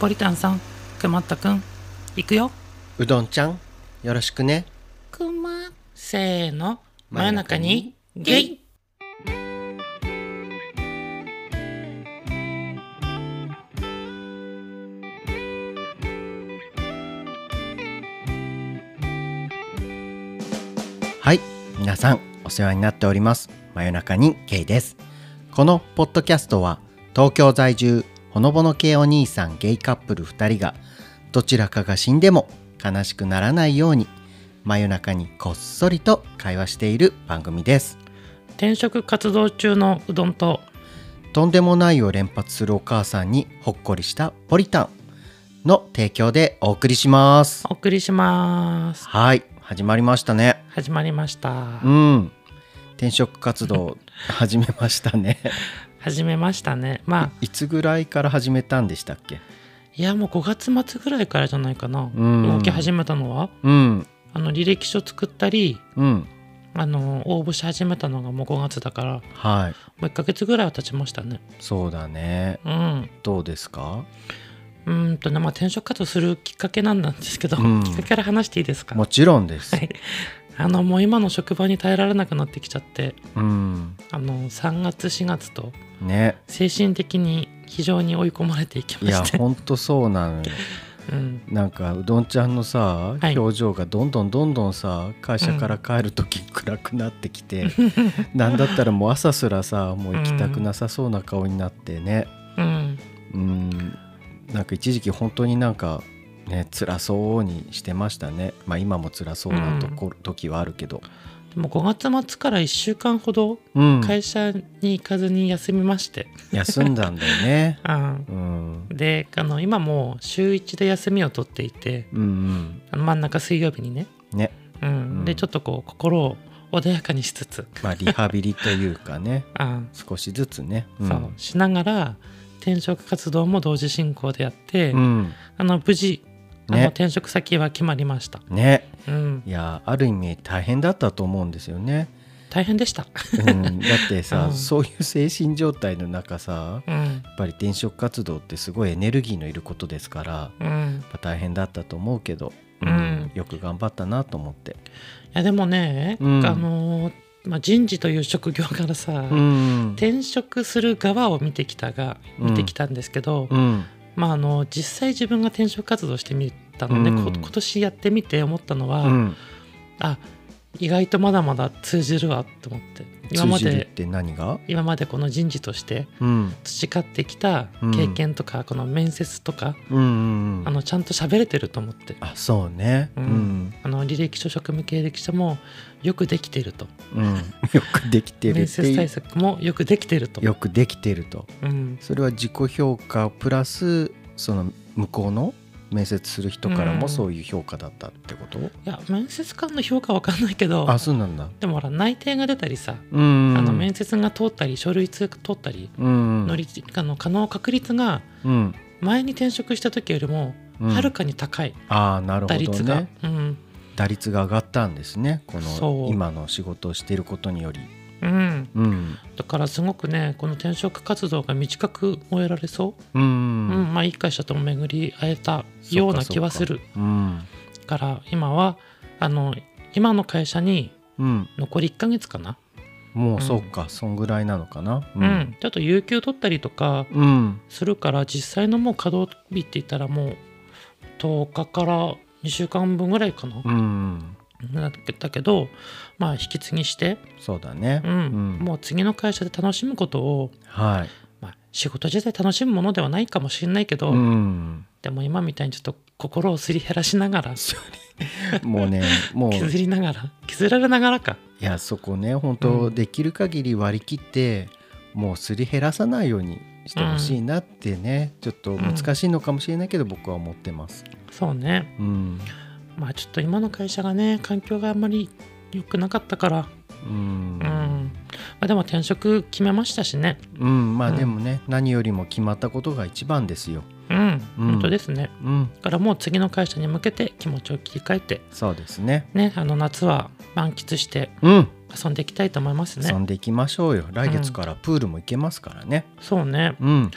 ポリタンさんくまったくん行くよ。うどんちゃんよろしくね。くませーの。真夜中にゲイ。はい皆さんお世話になっております。真夜中にゲイです。このポッドキャストは東京在住ほのぼの系お兄さんゲイカップル2人がどちらかが死んでも悲しくならないように真夜中にこっそりと会話している番組です。転職活動中のうどんととんでもないを連発するお母さんにほっこりしたポリタンの提供でお送りします。お送りします。はい始まりましたね。始まりました。うん。転職活動始めましたね始めましたね。まあいつぐらいから始めたんでしたっけ？いやもう5月末ぐらいからじゃないかな。うん。動き始めたのはうん。あの履歴書作ったりうん。あの応募し始めたのがもう5月だからもはい。う1ヶ月ぐらいは経ちましたね。そうだね。うん。どうですか？うーんとねまあ転職活動するきっかけなんですけど、うん。きっかけから話していいですか？もちろんです。はい。あのもう今の職場に耐えられなくなってきちゃってうん。あの3月4月とね。精神的に非常に追い込まれていきいやまして、ほんとそうなのよ。うん、なんかうどんちゃんのさ、はい。表情がどんどんどんどんさ会社から帰る時暗くなってきて、なんだったらもう朝すらさもう行きたくなさそうな顔になってね。うん、うん。なんか一時期本当になんかね辛そうにしてましたね。まあ今も辛そうなとこ、時はあるけど、でも5月末から1週間ほどうん、会社に行かずに休みまして、休んだんだよね。うん、うん。であの今もう週1で休みを取っていてうんうん。あの真ん中水曜日にね、ね。うん。うん。でちょっとこう心を穏やかにしつつ、まあリハビリというかね。うん。少しずつね、ん。そう。しながら転職活動も同時進行でやって、うん。あの無事あのね転職先は決まりました、ね。うん、いやある意味大変だったと思うんですよね、大変でした、うん、だってさ、うん。そういう精神状態の中さやうん。っぱり転職活動ってすごいエネルギーのいることですからやうん、っぱ大変だったと思うけど、うん。よく頑張ったなと思って。いやでもね、うん。あのーまあ、人事という職業からさ、うん。転職する側を見てきたがうん。見てきたんですけど、うんまああの実際自分が転職活動してみたのね、うん。こ今年やってみて思ったのは、うん。あ意外とまだまだ通じるわと思って。今までって何が、今までこの人事としてうん、培ってきた経験とか、この面接とかうんうんうん。あのちゃんと喋れてると思って。あそうね。ううん。ん、あの履歴書職務経歴書もよくできていると。うん、よくできてる面接対策もよくできていると、よくできてると。うん、それは自己評価プラスその向こうの面接する人からうん。もそういう評価だったってこと、いや面接官の評価わかんないけどあそうなんだ。でもほら内定が出たりさ、うん。あの面接が通ったり書類通通ったりうん。のりあの可能確率がうん。前に転職した時よりもうん。はるかに高い、ああなるほど打率が、ねうん。打率が上がったんですねこの今の仕事をしていることによりうん、うん。だからすごくねこの転職活動が短く終えられそう。う、ん。うん。まあいい会社とも巡り会えたような気はする。うん。から今はあの今の会社にうん。残り1ヶ月かな、もうそうか、そんぐらいなのかな。うん。ちょっと有給取ったりとかうん。するから実際のもう稼働日って言ったらもう10日から2週間分ぐらいかな、うんだだけどまあ引き継ぎして、そうだね。うん。もう次の会社で楽しむことを、はい。まあ、仕事自体楽しむものではないかもしれないけど、うん。でも今みたいにちょっと心をすり減らしながら もうねもう。削りながら削られながらか。いやそこね本う当ん。できる限り割り切って、もうすり減らさないようにしてほしいなってね、ちょっと難しいのかもしれないけど、僕は思ってます。そうね。うんまあちょっと今の会社がね環境があんまり良くなかったから。うん。うん、まあ、でも転職決めましたしね。うん。まあうん。でもね、何よりも決まったことが一番ですよ。うん、うん。本当ですね。うん。だからもう次の会社に向けて気持ちを切り替えて。そうですね。ねあの夏は満喫してうん。遊んでいきたいと思いますね。遊んでいきましょうよ。来月からプールも行けますからね。そうね。うん。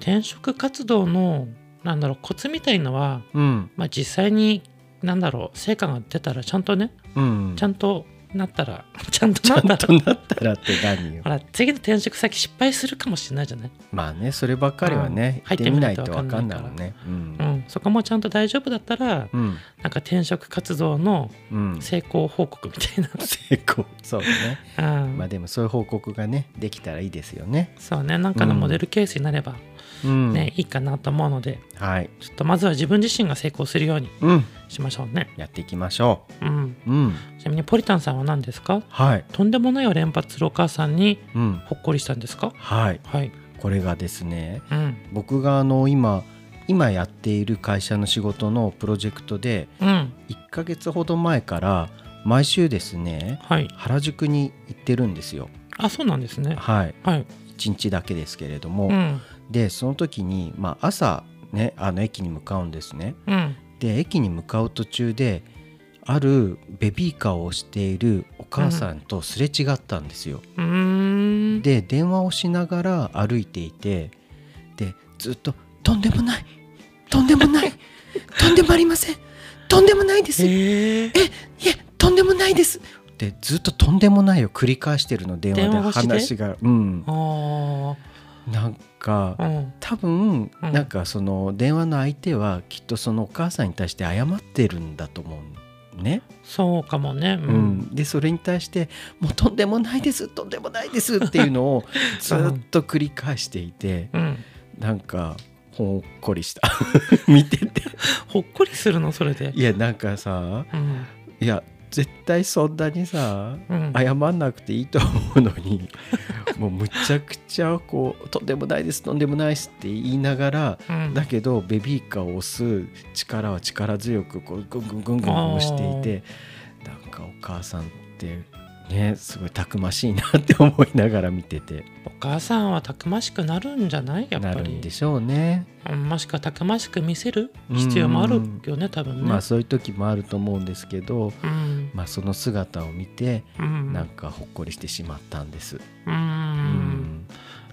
転職活動のなんだろうコツみたいのは、うん。まあ、実際になんだろう成果が出たらちゃんとねうん。ちゃんとなったら ちゃんとちゃなんだとなったらって何よ。ほら次の転職先失敗するかもしれないじゃない、まあねそればっかりはね入ってみないと分かんないわかんないもんね。うん。うん、そこもちゃんと大丈夫だったらうん。なんか転職活動のうん。成功報告みたいな、成功。そうね。うん。まあでもそういう報告がねできたらいいですよね。そうね。なんかのモデルケースになればうん。ね、いいかなと思うのではい。ちょっとまずは自分自身が成功するようにうんしましょうね、やっていきましょう。ん、ううん。ちなみにポリタンさんは何ですか？はい。とんでもないを連発するお母さんにうん。ほっこりしたんですか？はい。はい。これがですねうん。僕があの今今やっている会社の仕事のプロジェクトでうん。1ヶ月ほど前から毎週ですねはい。原宿に行ってるんですよ。あそうなんですね。はい。はい。1日だけですけれども、うん。でその時に、まあ、朝ねあの駅に向かうんですね。うんで駅に向かう途中であるベビーカーを押しているお母さんとすれ違ったんですよ、うーん。で電話をしながら歩いていてでずっと「とんでもないとんでもないとんでもありませんとんでもないです。いえー、えとんでもないです」でずっと「とんでもない」を繰り返してるの電話で電話が。うん。あなんかあうん。多分うん。なんかその電話の相手はきっとそのお母さんに対して謝ってるんだと思うね。そうかもね。ううん。ん、でそれに対して「もうとんでもないですとんでもないです」っていうのを ずっと繰り返していてうん。なんかほっこりした。見てて。ほっこりするの？それで。いやなんかさうん。いや絶対そんなにさうん。謝んなくていいと思うのに もうむちゃくちゃこう「とんでもないですとんでもないです」って言いながらうん。だけどベビーカーを押す力は力強くこうぐんぐんぐんぐん押していてなんかお母さんってねすごいたくましいなって思いながら見てて。お母さんはたくましくなるんじゃない？やっなぱり。るんでしょうね。うんもしくはたくましく見せる必要もあるよね多分ね。まあそういう時もあると思うんですけど、うん。まあ、その姿を見てうん。なんかほっこりしてしまったんです。ううんん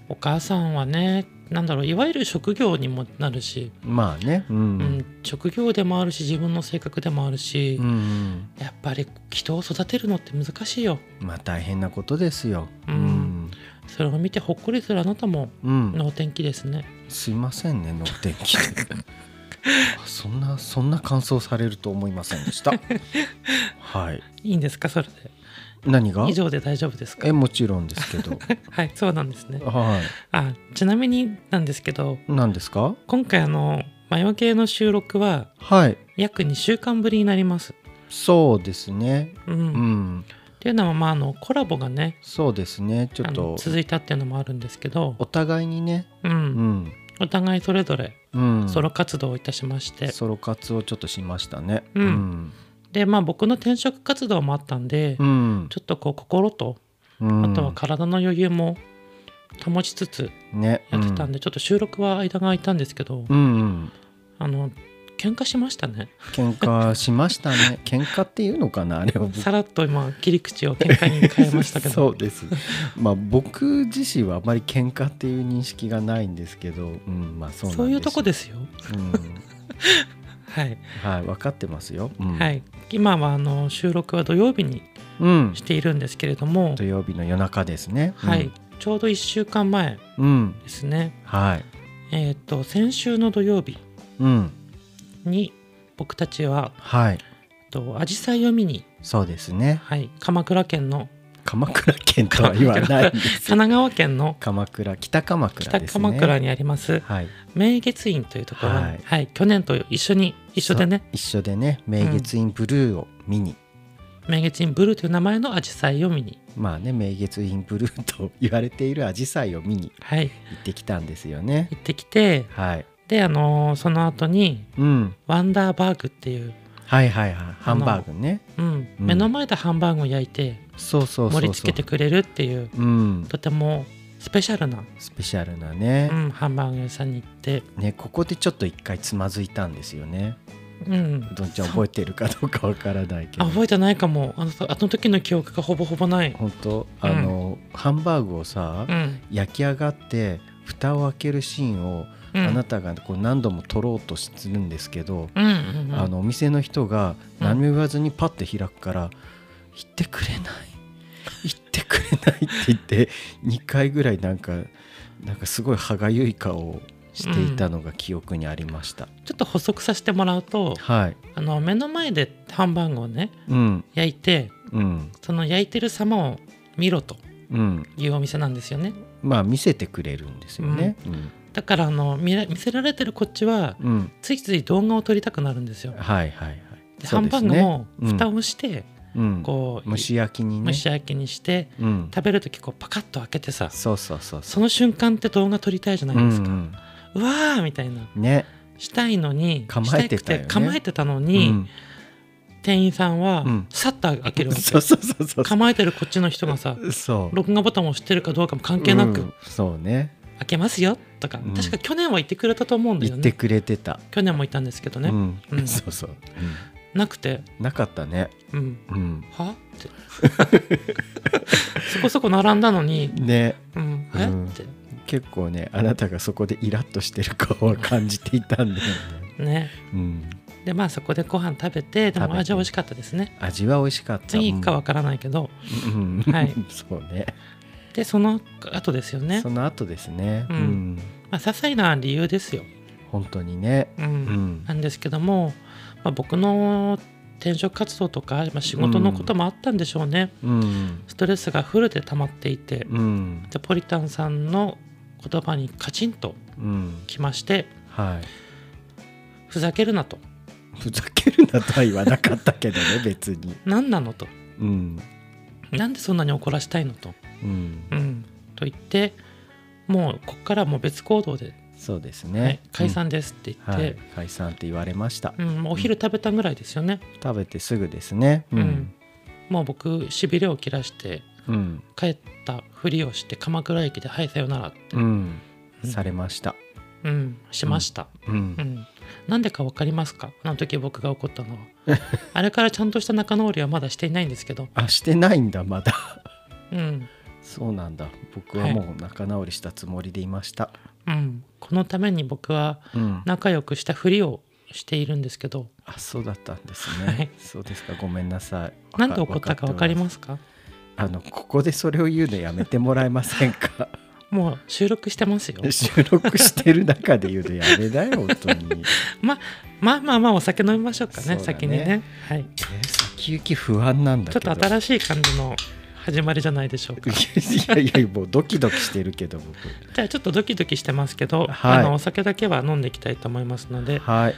お母さんはねなんだろういわゆる職業にもなるし、まあね、うんうん職業でもあるし自分の性格でもあるし、うんうんやっぱり人を育てるのって難しいよまあ大変なことですよ。うんそれを見てほっこりするあなたもうんうん能天気ですねすいませんね、能天気。あ そんな、そんな感想されると思いませんでした。はい。いいんですかそれで何が？以上で大丈夫ですか？え、もちろんですけど。はいそうなんですねはあちなみになんですけどい。何ですか？今回あの魔除けの収録ははい。約2週間ぶりになりますそうですね。うん、うっん。ていうのはまああのコラボがねそうですね。ちょっと、続いたっていうのもあるんですけど、お互いにね、うんうん。お互いそれぞれうん。ソロ活動をいたしまして、ソロ活をちょっとしましたね。うんでまあ僕の転職活動もあったんで、うん。ちょっとこう心とうん。あとは体の余裕も保ちつつね。やってたんで、ちょっと収録は間が空いたんですけど、うん。うん。あの喧嘩しましたね喧嘩しましたね。喧嘩 っていうのかなあれを僕さらっと今切り口を喧嘩に変えましたけど そうです。まあ僕自身はあまり喧嘩っていう認識がないんですけど、うん、まあそう。そういうとこですようん、はい、はい、分かってますよ。うん、はい今はあの収録は土曜日にうん。しているんですけれども、土曜日の夜中ですね。はい、ちょうど1週間前うん。うん。ですねはい。えっ、と先週の土曜日うん。に僕たちははい。と紫陽花を見に、そうですね。はい、鎌倉県の鎌倉県とは言わない。神奈川県の鎌倉、北鎌倉北ですね。鎌倉にありますはい。明月院というところに、ははいい去年と一緒に一緒でね一緒でね、明月院ブルーを見に。明月院ブルーという名前の紫陽花を見に、まあね、明月院ブルーと言われている紫陽花を見にはい、行ってきたんですよね。行ってきてはい。であのーその後にうん。ワンダーバーグっていう、はいはいはい。ハンバーグね。うんうん目の前でハンバーグを焼いてそうそう。盛り付けてくれるっていううん。とてもスペシャルな、スペシャルなねう。ん、ハンバーグ屋さんに行って、ね、ここでちょっと一回つまずいたんですよね。うんう、どんちゃん覚えてるかどうかわからないけど。あ覚えてないかもあのあの時の記憶がほぼほぼない、本当？あの、ハンバーグをさ、うん、焼き上がって蓋を開けるシーンをうんあなたがこう何度も取ろうとするんですけど、うんうんうん。あのお店の人がうん。何も言わずにパッて開くから「言ってくれない 言ってくれない」って言って2回ぐらいなんかなんかすごい歯がゆい顔をしていたのが記憶にありました、ちょっと補足させてもらうとはい。あの目の前でハンバーグをねうん。焼いてうん。その焼いてる様を見ろとうん。いうお店なんですよね。まあ見せてくれるんですよね。うん、だからあの見ら見せられてるこっちはうん。ついつい動画を撮りたくなるんですよ。はいはいはい。でハンバーグも蓋うん。をしてうん。こう蒸し焼きにね。蒸し焼きにしてうん。食べる時こうパカッと開けてさそうそうそうそその瞬間って動画撮りたいじゃなういですか、んうわーみたいな。うんね。したいのに構えてたよね。したく構えてたのに、うん。店員さんはうん。さっと開けるわけ、そうそうそうそう構えてるこっちの人がさ録画ボタンを押してるかどうかも関係なく、うん。そうね開けますよとか、うん。確か去年は言ってくれたと思うんだよね。言ってくれてた、去年も言ったんですけどね、うん。うん。そうそう、なくて。うんなかったね。うん。うん。は？って。そこそこ並んだのに、ね。うん、え、うん。って。結構ねあなたがそこでイラッとしてる顔は感じていたんだよね、ね。うん、でまあそこでご飯食べてでも味は美味しかったですね。味は美味しかった。次かわからないけど、うん、はい。そうねでその後ですよね。その後ですね。ううん。ん、まあ些細な理由ですよ、本当にね。うん。うん。なんですけども、まあ、僕の転職活動とか、まあ、仕事のこともあったんでしょうね、うん。ストレスがフルで溜まっていて、うん。でポリタンさんの言葉にカチンとうん。きましてはい。ふざけるなと。ふざけるなとは言わなかったけどね別に。何なのと。うん。なんでそんなに怒らしたいのと、うん。うん、と言ってもうこっからもう別行動で、そうですはいね、解散ですってうん。はい。言って、解散って言われました。うんお昼食べたぐらいですよね、食べてすぐですね。ううん。もう僕しびれを切らしてうん。帰ったふりをして鎌倉駅で「はいさよなら」って、うん。うん。されました。うん、しました、うん。うん。なんでか分かりますか？あの時僕が怒ったのは。あれからちゃんとした仲直りはまだしていないんですけど、あしてないんだまだ。うんそうなんだ。僕はもう仲直りしたつもりでいました。うん、このために僕はうん。仲良くしたふりをしているんですけど。あそうだったんですはい。ねそうですか。ごめんなさい。なんで怒ったか分かりすますか？あのここでそれを言うのやめてもらえませんか？もう収録してますよ。収録してる中で言うのやめだよ本当に。ままあまあまあお酒飲みましょうかねね。先にね、はい、え先行き不安なんだちょっと新しい感じの始まりじゃないでしょうか。いやいやもうドキドキしてるけど僕。じゃあちょっとドキドキしてますけど、はい。あのお酒だけは飲んでいきたいと思いますのではい。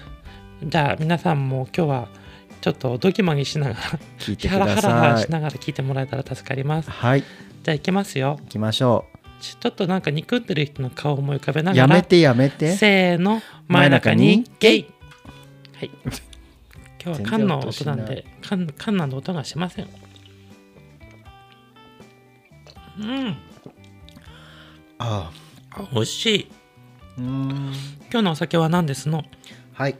じゃあ皆さんも今日はちょっとドキマギしながら聞いてくハラだハラしながら聞いてもらえたら助かります。はい。じゃあ行きますよ。行きましょちちょっとなんか憎んでる人の顔を思い浮かべなうがらやめてやめて。せーの真夜中にゲイ。はい。今日はカンの音なんでカンカンナの音がしませんうん。あ美味しい。ーうーん。今日のお酒は何ですの？はい。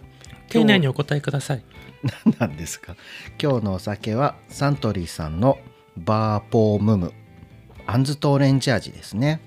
丁寧にお答えください。何なんですか？今日のお酒はサントリーさんのバーポームム。あんずとオレンジ味ですね。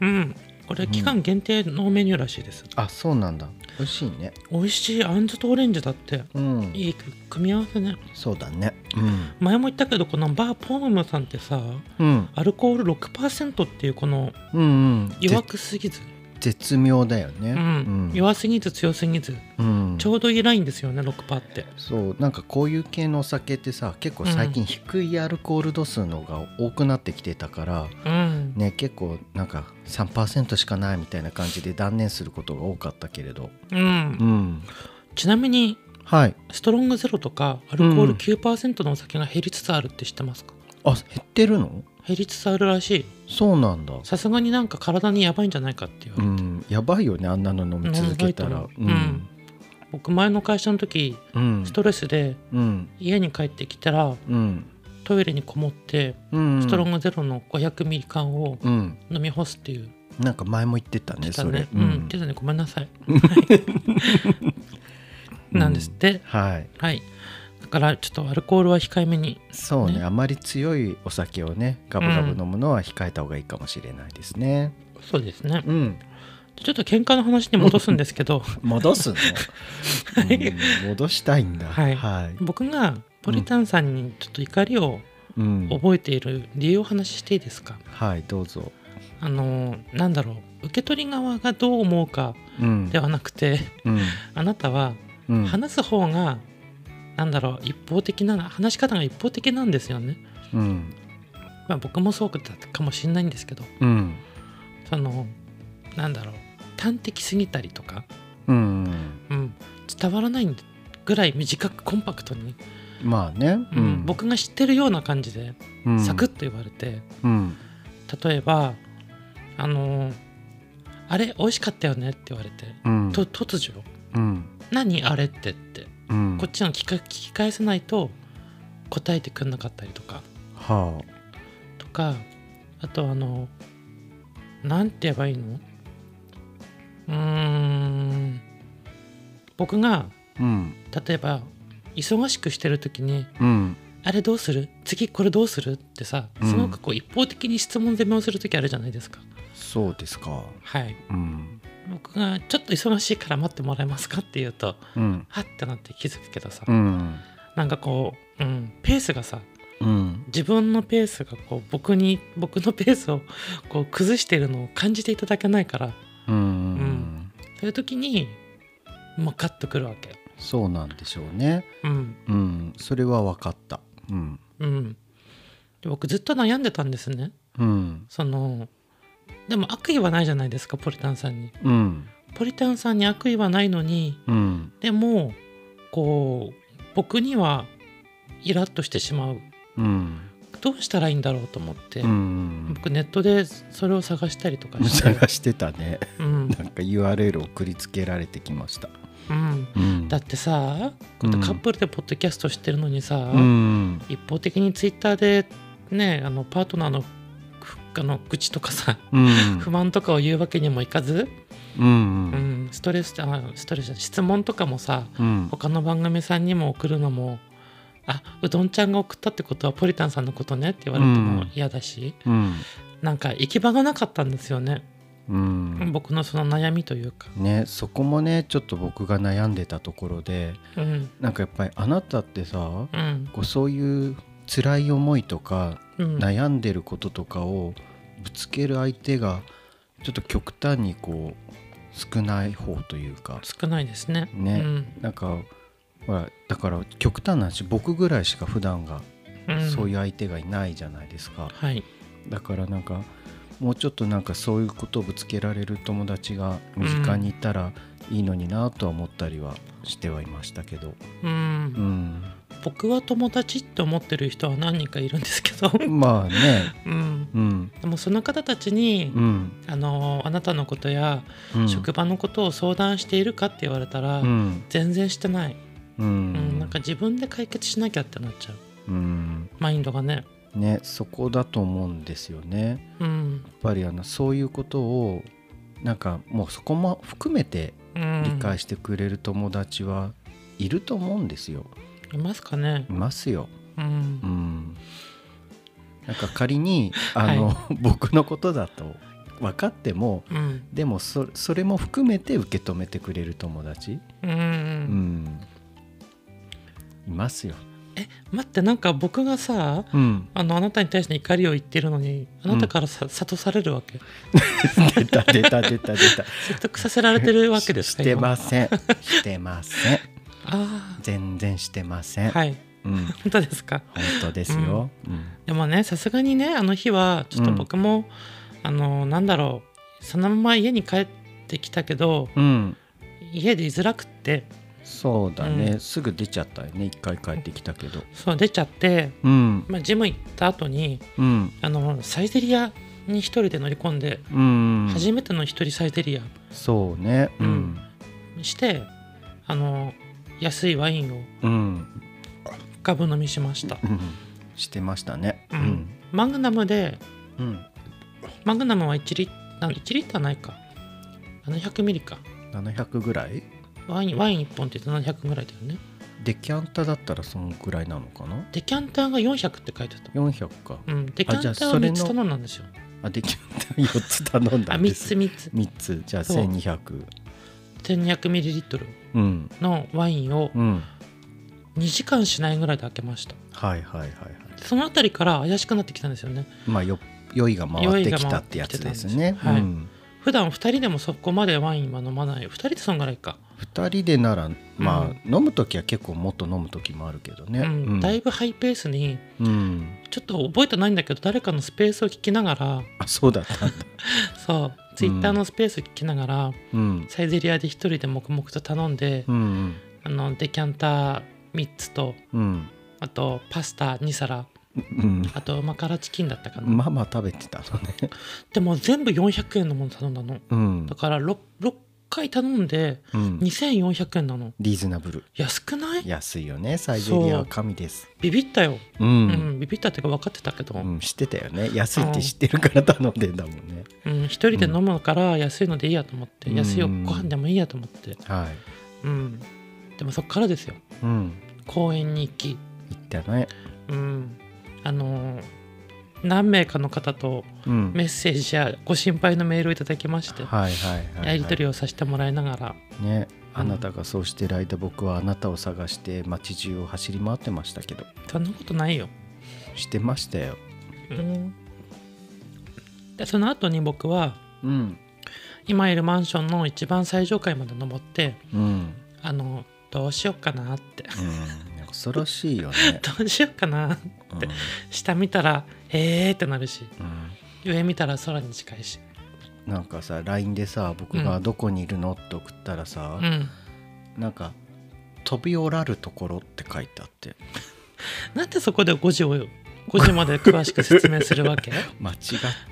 うんこれ期間限定のメニューらしいです、あそうなんだ。美味しいね。美味しい。あんずとオレンジだって。うん。いい組み合わせね。そうだね。うん。前も言ったけどこのバーポームさんってさうん。アルコール6%っていうこのうんうん。弱くすぎず、ぜ絶妙だよね。うん。弱すぎず強すぎず。うん。ちょうどいいラインですよね6%ってそう。なんかこういう系のお酒ってさ結構最近低いアルコール度数のが多くなってきてたから、うん。ね結構なんか3%しかないみたいな感じで断念することが多かったけれど。うん。うん。ちなみにはい。ストロングゼロとかアルコールうん。9%のお酒が減りつつあるって知ってますか？あ減ってるの？減りつつあるらしい。そうなんだ。さすがになんか体にやばいんじゃないかって言われて、うんやばいよねあんなの飲み続けたら。飲みたいと思う。うん。僕前の会社の時うん。ストレスでうん。家に帰ってきたらうん。トイレにこもってうんストロングゼロの500ミリ缶をうん。飲み干すっていう。なんか前も言ってたねそれ。ねうん。言ってたね。ごめんなさい、はい。なんですって。はい。はい。だからちょっとアルコールは控えめに。そうねね。あまり強いお酒をねガブガブ飲むのは控えた方がいいかもしれないですね。そうですね。うん。ちょっと喧嘩の話に戻すんですけど。戻すの、はいうん戻したいんだ。はい。はい。僕がポリタンさんにちょっと怒りをうん。覚えている理由をお話ししていいですか？はいどうぞ。あのなんだろう。受け取り側がどう思うかうん。ではなくてうん。あなたはうん。話す方がなんだろう一方的な話し方が一方的なんですよね。うん。まあ、僕もそうだったかもしれないんですけど。うん。そのなんだろう端的すぎたりとか、うん。うん、伝わらないぐらい短くコンパクトに、まあね。うん。僕が知ってるような感じでうん。サクッと言われて、うん。例えば「あのあれ美味しかったよね」って言われて、うん。と突如。うん「何あれって」って。うん。こっちが聞きか聞き返さないと答えてくんなかったりとか。はとかあとあのなんて言えばいいの？うーん。僕があうん。例えば忙しくしてる時にうん「あれどうする？次これどうする?」ってさうん。すごくこう一方的に質問攻めをする時あるじゃないですか。そうですか。はい。うん僕が「ちょっと忙しいから待ってもらえますか?」って言うとうん。はってなって気づくけどさ、うん。なんかこう、うん、ペースがさうん。自分のペースがこう僕に僕のペースをこう崩しているのを感じていただけないからうん。ん。そういう時にもうカッとくるわけそうなんでしょうね。うん。うん。それは分かった。うん。うん。で僕ずっと悩んでたんですね。うん。そのでも悪意はないじゃないですかポリタンさんに。うん。ポリタンさんに悪意はないのにうん。でもこう僕にはイラッとしてしまう。うん。どうしたらいいんだろうと思って、うん僕ネットでそれを探したりとかして、探してたね。うん。なんか URL 送りつけられてきました。うん、うん。だってさカップルでポッドキャストしてるのにさ、うん。一方的にツイッターでねあのパートナーのふあの愚痴とかさうん。不満とかを言うわけにもいかず、うんうん。ストレスあストレス質問とかもさうん。他の番組さんにも送るのもあうどんちゃんが送ったってことはポリタンさんのことねって言われても嫌だし、うん。なんか行き場がなかったんですよね、うん。僕のその悩みというか、ねそこもねちょっと僕が悩んでたところでうん。なんかやっぱりあなたってさうん。こうそういう辛い思いとかうん、悩んでることとかをぶつける相手がちょっと極端にこう少ない方というか。少ないですね。ね。うん。なんかほらだから極端な話僕ぐらいしか普段がうん、そういう相手がいないじゃないですか、はい、だからなんかもうちょっとなんかそういうことをぶつけられる友達が身近にいたらいいのになとは思ったりはしてはいましたけど、うん。うん、僕は友達って思ってる人は何人かいるんですけど、まあね。うん、うん。でもその方たちに、うん。あのあなたのことやうん。職場のことを相談しているかって言われたら、うん。全然してない、ううんん。なんか自分で解決しなきゃってなっちゃう。うん。マインドがね。ねそこだと思うんですよね。うん。やっぱりあのそういうことをなんかもうそこも含めてうん、理解してくれる友達はいると思うんですよいますかね。い。ますよ。うん。うん。なんか仮に あの、僕のことだと分かってもうん。でもそそれも含めて受け止めてくれる友達、うん。うん、いますよ。え待ってなんか僕がさうん、あのあなたに対して怒りを言ってるのにあなたからさ、諭されるわけ？出た出た出た出た。説得させられてるわけですか？して今ません。してません。あ全然してません。あはい。うん、本当ですか？本当ですよ。でもねさすがにねあの日はちょっと僕も、あのなんだろうそのまま家に帰ってきたけどうん、うん、家で居づらくって。そうだね、うすぐ出ちゃったよね。一回帰ってきたけど。そう出ちゃって、うん、まあ、ジム行った後にうん、あのサイゼリアに一人で乗り込んで、うん、初めての一人サイゼリアそうね。うん、してあの安いワインをうん、ガブ飲みしました。うん、してましたね。ううん。ん、マグナムでうん、マグナムは1リッ1リッターないか。700ミリか。700ぐらい？ワインワイン1本って言って700ぐらいだよね。デキャンタだったらそのぐらいなのかな？デキャンターが400って書いてた ?400 か。うん。デキャンターはじゃあそれの3つ頼んだんですよ。あで き4つ頼んだあ3んです。つ3つ。3つ。じゃあそう1200 1200ミリリットルうん。のワインをうん。2時間しないぐらいで開けました。はいはいはいはい。そのあたりから怪しくなってきたんですよね。まあよ酔いが回ってきたってやつですね。酔いうん。普段2人でもそこまでワインは飲まない。2人でそんぐらいか、2人でならまあ、飲む時は結構もっと飲む時もあるけどね。うん。だいぶハイペースにうん。ちょっと覚えてないんだけど誰かのスペースを聞きながら。あそうだったんだ。そうツイッターのスペースを聞きながら、うん。サイゼリアで1人で黙々と頼んで、うんあのデキャンター3つとうん。あとパスタ2皿うん。あとマカラチキンだったかな、まあまあ食べてたのね。でも全部400円のもの頼んだの。うん。だから 6, 6回頼んでうん。2400円なの。リーズナブル。安くない？安いよね。サイゼリアは神です。ビビったよ、ううんん、ビビったっていうか分かってたけど、うん、知ってたよね。安いって知ってるから頼んでんだもんね。うん、一人で飲むから安いのでいいやと思って、うん。安いご飯でもいいやと思って、はい。うん、でもそっからですよ。うん。公園に行き、言ったね。うん、あのー何名かの方とうん。メッセージやご心配のメールをいただきまして、はいはいはい、はい、やり取りをさせてもらいながら、ねあなたがそうしてる間僕はあなたを探して街中を走り回ってましたけど。そんなことないよ、してましたよ。うん、でその後に僕はうん。今いるマンションの一番最上階まで登ってうん。あのどうしようかなって。うん恐ろしいよね、どうしようかな。うん。下見たらへーってなるし。うん。上見たら空に近いし。なんかさ LINE でさ僕が「どこにいるの?」って送ったらさ、うん。なんか「飛び降らるところ」って書いてあって。なんでそこで5時を5時まで詳しく説明するわけ？間違っ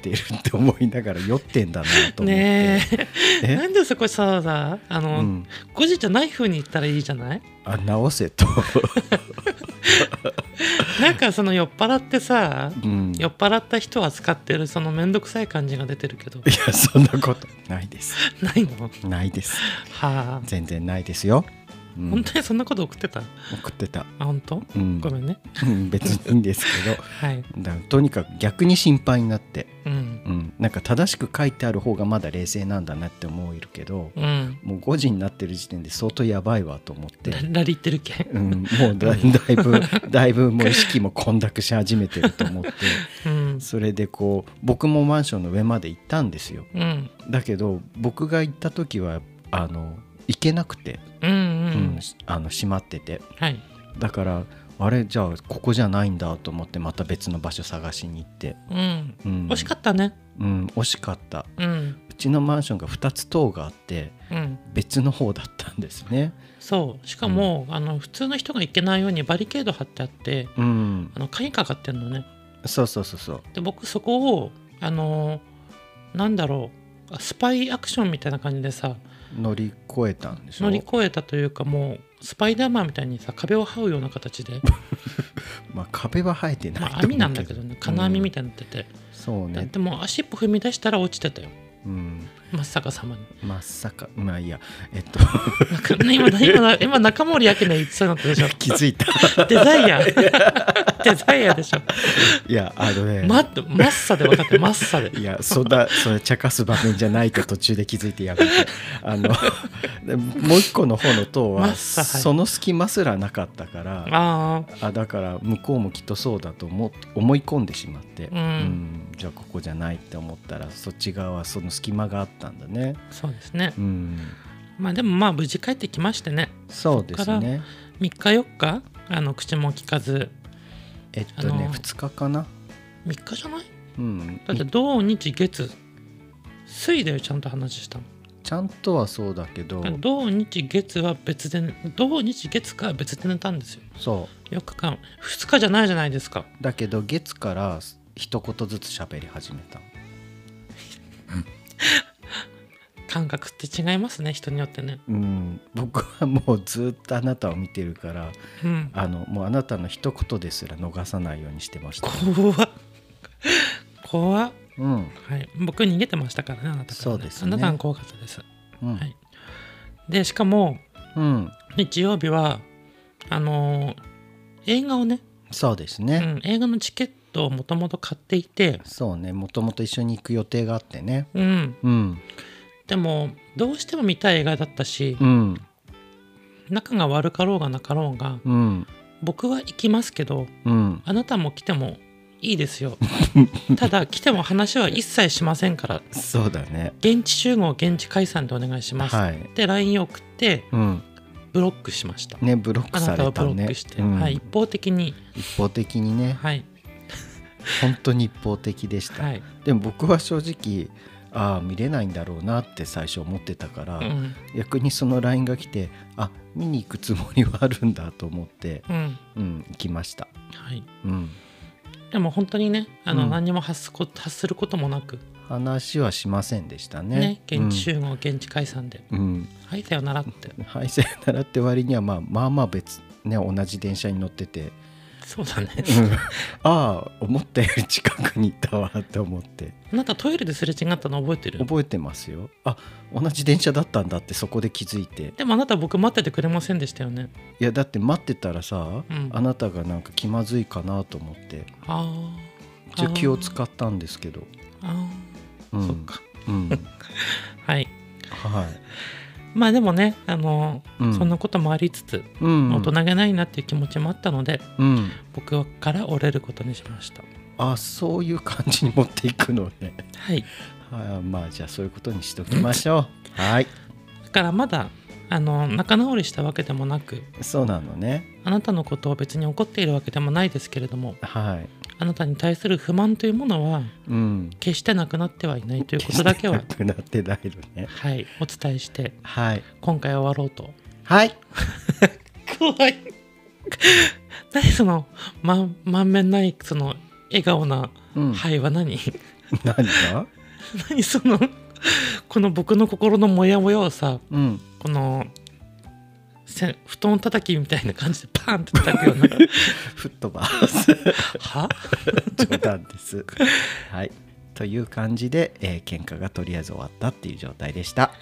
てるって思いながら酔ってんだなと思って。ねえ。え？なんでそこささあの、うん、5時じゃない風に言ったらいいじゃない？あ直せと、なんかその酔っ払ってさうん、い酔っ払った人は使ってるその面倒くさい感じが出てるけど。やそんなことないです。ないの？ないです。はあ。全然ないですよ、うん。本当にそんなこと送ってた？送ってた、あ本当？うん。ごめんね。うん。別にいいんですけど。はい。だとにかく逆に心配になって、うん。うん、なんか正しく書いてある方がまだ冷静なんだなって思えるけどうん。もう5時になってる時点で相当やばいわと思って。ラ、ラリってるけうん、もうだだいぶ だいぶもう意識も混濁し始めてると思って。うん。それでこう僕もマンションの上まで行ったんですよ。うん。だけど僕が行った時はあの行けなくて、うんううんんあの閉まってて。はい。だからあれじゃあここじゃないんだと思ってまた別の場所探しに行って、うん。うん、惜しかったね。うん惜しかった。うん。うちのマンションが2つ棟があってうん。別の方だったんですね。そう。しかも、あの普通の人が行けないようにバリケード張ってあってうん。あの鍵かかってんのね。そうそうそうそう。で僕そこをあのなんだろうスパイアクションみたいな感じでさ乗り越えたんでしょ？乗り越えたというかもうスパイダーマンみたいにさ壁を這うような形で、まあ壁は生えてないまあ、と思う網なんだけどね金網みたいになってて、そうね。でも足一歩踏み出したら落ちてたよ。うん真っ逆さまに。まさかまあいいや。えっと。今今今中森明菜言ってそうになったでしょ 気づいた。デザイア。デザイアでしょいやあのね、マッマッサで分かってマッサで。いやそんなそれ茶化す場面じゃないと途中で気づいてやめて。あのでもう一個の方の塔ははい。その隙間すらなかったからあああだから向こうもきっとそうだと思思い込んでしまって、うん。じゃあここじゃないって思ったらそっち側はその隙間があったんだね。そうですね。うん。まあでもまあ無事帰ってきましてね。そうですね。3日4日あの口も利かずえっとねあの2日かな。3日じゃない？うん。だって土日月水だよちゃんと話したの。ちゃんとはそうだけど。土日月は別で土日月か別で寝たんですよ。そ4日間。2日じゃないじゃないですか。うだけど月から一言ずつ喋り始めた 感覚って違いますね人によってね。うん。僕はもうずっとあなたを見てるからうん。あのもうあなたの一言ですら逃さないようにしてました。怖っ。怖っ。うん。はい。僕逃げてましたからねあなたから、ね、そうですね。あなたが怖かったです。うん、はい。でしかもうん、日曜日はあのー映画をね、そうですね、うん、映画のチケットをもともと買っていて。そうね。もともと一緒に行く予定があってね。うん。うんでもどうしても見たい映画だったしうん。仲が悪かろうがなかろうがうん。僕は行きますけどうん。あなたも来てもいいですよ。ただ来ても話は一切しませんから。そうだね。現地集合現地解散でお願いします、はい。で LINE を送ってうん。ブロックしました、ねブロックさあなたをブれたねロックして、うん。はい、一方的に。一方的にね。はい。本当に一方的でした、はい、でも僕は正直ああ見れないんだろうなって最初思ってたから、うん。逆にその LINE が来てあ見に行くつもりはあるんだと思って、うん。うん、行きました、はい、うん、でも本当にねあの、うん。何にも発すこ発することもなく。話はしませんでしたね。ね現地集合、現地解散で。うん、うん。はいさよならって。はいさよならって割にはまあまあまあ別ね同じ電車に乗ってて、そうだね。うん。ああ思ったより近くにいたわって思って。あなたトイレですれ違ったの覚えてる？覚えてますよ。あ同じ電車だったんだってそこで気づいて。でもあなた僕待っててくれませんでしたよね。いやだって待ってたらさ、うん。あなたがなんか気まずいかなと思って。あ一応気を使ったんですけど、あああ、うん、そっか。うん、はい。はまあでもねあの、い、うん、そんなこともありつつうん、大人げないなっていう気持ちもあったので、うん、僕から折れることにしました。あそういう感じに持っていくのね。はい。はいまあじゃあそういうことにしときましょう。はい。だからまだあの仲直りしたわけでもなくそうなのね。あなたのことを別に怒っているわけでもないですけれどもはいあなたに対する不満というものはうん。決してなくなってはいないということだけはなくなってないのね。はいお伝えしてはい。今回終わろうと。はい。怖い。何そのま満面ないその笑顔なうん、はいは何？何が？何そのこの僕の心のモヤモヤをさうん。このせ布団叩きみたいな感じでパーンって叩くような。吹っ飛ばす。は？冗談です。はい。という感じで、えー喧嘩がとりあえず終わったっていう状態でした。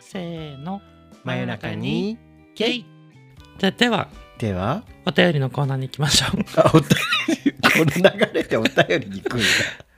せーの。真夜中にゲイ。でではではお便りのコーナーに行きましょう。あお便りこの流れでお便りに行くん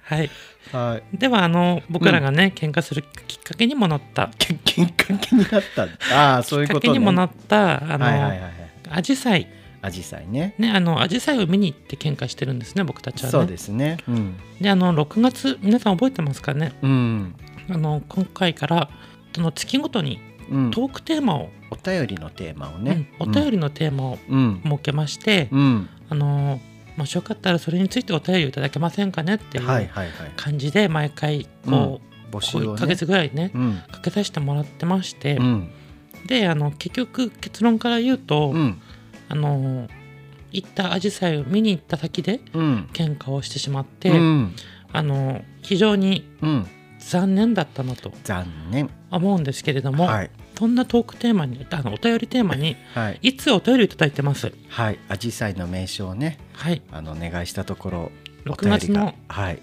はい。だはい。ではあの僕らがね、喧嘩するきっかけにもなった。け喧嘩気になった。ああそういうきっかことねけにもなったあの、はいはいはいはい。アジサイ。アジサイね。ねあのアジサイを見に行って喧嘩してるんですね僕たちはね。そうですね。うん。であの6月皆さん覚えてますかね？うん。あの今回からその月ごとにうん。トークテーマを、お便りのテーマをね、うん。お便りのテーマをうん。設けまして、うん。あのもしよかったらそれについてお便りをいただけませんかねっていう感じで毎回こう、募集をこう1ヶね月ぐらいねうん。かけさせてもらってまして、うん。であの結局結論から言うと、うん。あの行ったアジサイを見に行った先でうん。喧嘩をしてしまって、うん。あの非常にうん。残念だったなと残念。思うんですけれども、はいそんなトークテーマにあのお便りテーマにはい。いつお便りいただいてます？はい。アジサイの名称をねはい。あのお願いしたところお6便りが月のはい。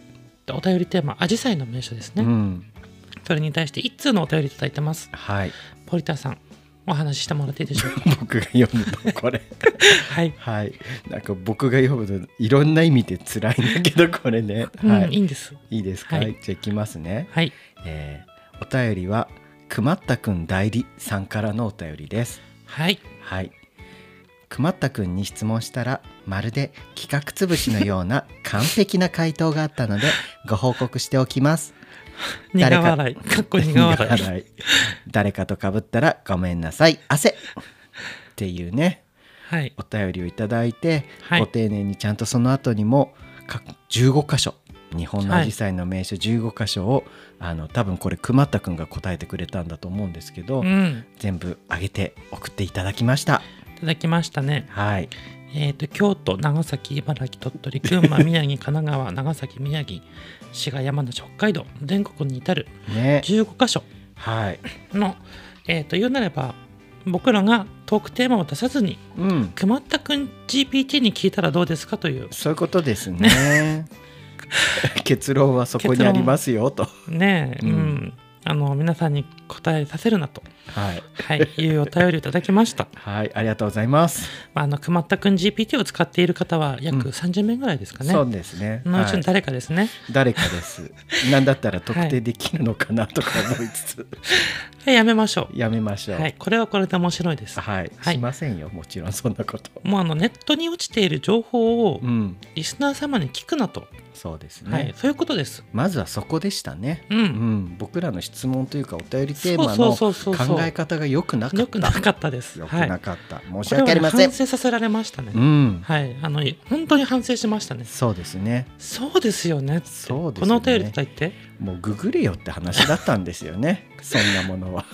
お便りテーマアジサイの名所ですね、うん。それに対して一通のお便りいただいてます？はい。ポリタさんお話ししてもらっていいでしょうか？僕が読むの？これ。はい、はい。なんか僕が読むのいろんな意味で辛いんだけどこれね。うん、はい。いいんです。いいですか、はい。じゃあいきますね。はい。えーお便りはくまったくん代理さんからのお便りです。はい。はい。くまったくんに質問したらまるで企画つぶしのような 完璧な回答があったのでご報告しておきます。苦誰か笑い。か。っこ 苦笑い。誰かと被ったらごめんなさい。汗。っていうね。はい。お便りをいただいて、はい。ご丁寧にちゃんとその後にも各15箇所。日本のアジサイの名所15箇所を、あの多分これ熊田くんが答えてくれたんだと思うんですけど、うん。全部上げて送っていただきました。いただきましたね。はい。えー、と京都長崎茨城鳥取群馬 宮城神奈川長崎宮城滋賀山梨北海道全国に至るね。15箇所はい。の、えー、と言うなれば僕らがトークテーマを出さずにうん。熊田くん GPT に聞いたらどうですかという。そういうことですね 結論はそこにありますよと。ねえ、ううん。んあの皆さんに答えさせるなと、はい。はい、いうお便りをいただきました。はい。ありがとうございます、まあ、あのくまったくん GPT を使っている方は約うん。30名ぐらいですかね。そうですね。はい。のうちの誰かですね。誰かです。なんだったら特定できるのかなとか思いつつ、はい、やめましょやめましょう。う。はい、これはこれで面白いです。はい、はい。しませんよもちろんそんなこと。もうあのネットに落ちている情報をうん。リスナー様に聞くなと、そうですね、はい、そういうことです。まずはそこでしたね。う、うん。ん僕らの質問というかお便りテーマの考え方が良くなかった。よくなかったです。良くはい、なかった、申しこれはね訳ありません。反省させられましたね。うん。はい、あの本当に反省しましたね。そうですね。そうですよね。そうですよね。このお便りいただいて。もうググれよって話だったんですよね。そんなものは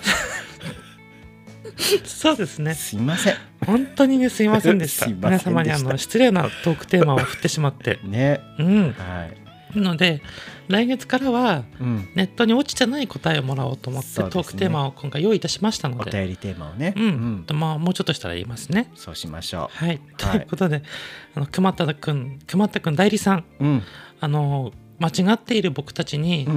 そうですね。すいません。本当にねすいませんでした。した。皆様にあの失礼なトークテーマを振ってしまって。ね。うん。はい、ので来月からはうん、ネットに落ちてない答えをもらおうと思って、ね。トークテーマを今回用意いたしましたので。お便りテーマをね、うん、まあもうちょっとしたら言いますね。そうしましょはい、ということで、あの熊田くん熊田くん代理さん。ううん。あの間違っている僕たちに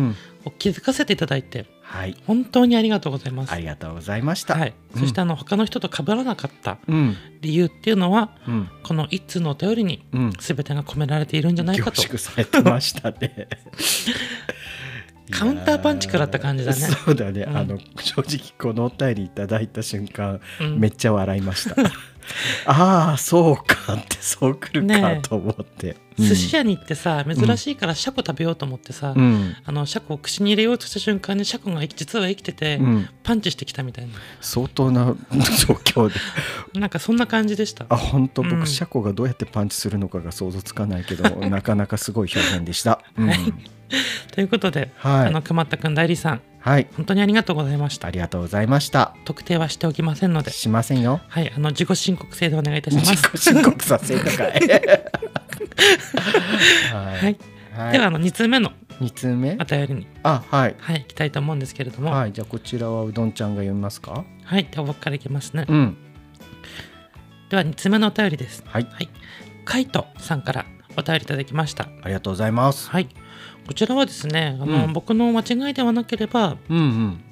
気づかせていただいてはい。本当にありがとうございます。ありがとうございました。はい、うん。そしてあの他の人と被らなかったうん。理由っていうのはうん。この一通のお便りにうん。全てが込められているんじゃない凝かと。縮されてましたね。カウンターパンチ食らった感じだね。そうだね、うん。あの正直このお便りいただいた瞬間、うん。めっちゃ笑いました ああそうかってそうくるかと思って、寿司屋に行ってさ珍しいからシャコ食べようと思ってさ、うん、あのシャコを口に入れようとした瞬間にシャコが実は生きてて、うん、パンチしてきたみたいな。相当な 状況で。なんかそんな感じでした。あ本当？僕、うん。シャコがどうやってパンチするのかが想像つかないけど なかなかすごい表現でした、うん。はい。ということで、はい。あの熊田くん代理さんはい。本当にありがとうございました。ありがとうございました。特定はしておきませんので。しませんよ。はいあの自己申告制でお願いいたします。自己申告させるのかい。ははい、はい。ではあの2通目の。2通目？お便りに。あはい。はい行きたいと思うんですけれども。はいじゃあこちらはうどんちゃんが読みますか？はいでは僕からいきますね。うん。では2つ目のお便りです。はい。はい。カイトさんからお便りいただきました。ありがとうございます。はいこちらはですねあの、うん。僕の間違いではなければうんうん。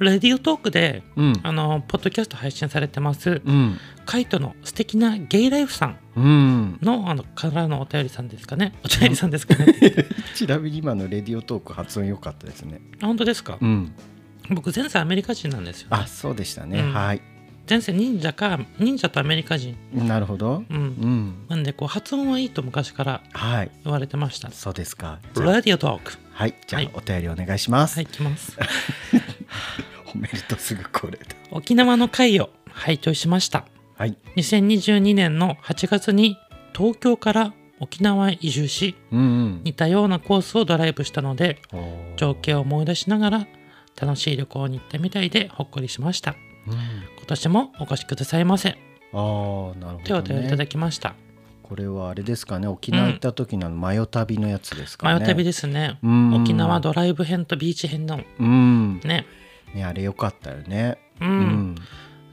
レディオトークでうん。あのポッドキャスト配信されてますうん。カイトの素敵なゲイライフさんうん。のあのからのお便りさんですかね。お便りさんですかね。ちなみに今のレディオトーク発音良かったですね。あ本当ですか？うん。僕前世アメリカ人なんですよ、あそうでしたね、うん。はい前世忍者か忍者とアメリカ人。なるほど。うん。うん。なんでこう発音はいいと昔からはい。言われてました。そうですか。ラディオトークはい。じゃあはい。お便りお願いします、はいきます。褒めるとすぐこれだ。沖縄の会を拝聴しました。はい。2022年の8月に東京から沖縄へ移住しうんうん。似たようなコースをドライブしたので情景を思い出しながら楽しい旅行に行ってみたいでほっこりしました。うん。今年もお越しくださいませああなるほどというお便りいただねきました、これはあれですかね。沖縄行った時のあのマヨ旅のやつですかね。マヨ旅ですね、うん。沖縄ドライブ編とビーチ編の。うん。ね。ねあれよかったよね。うん、うん。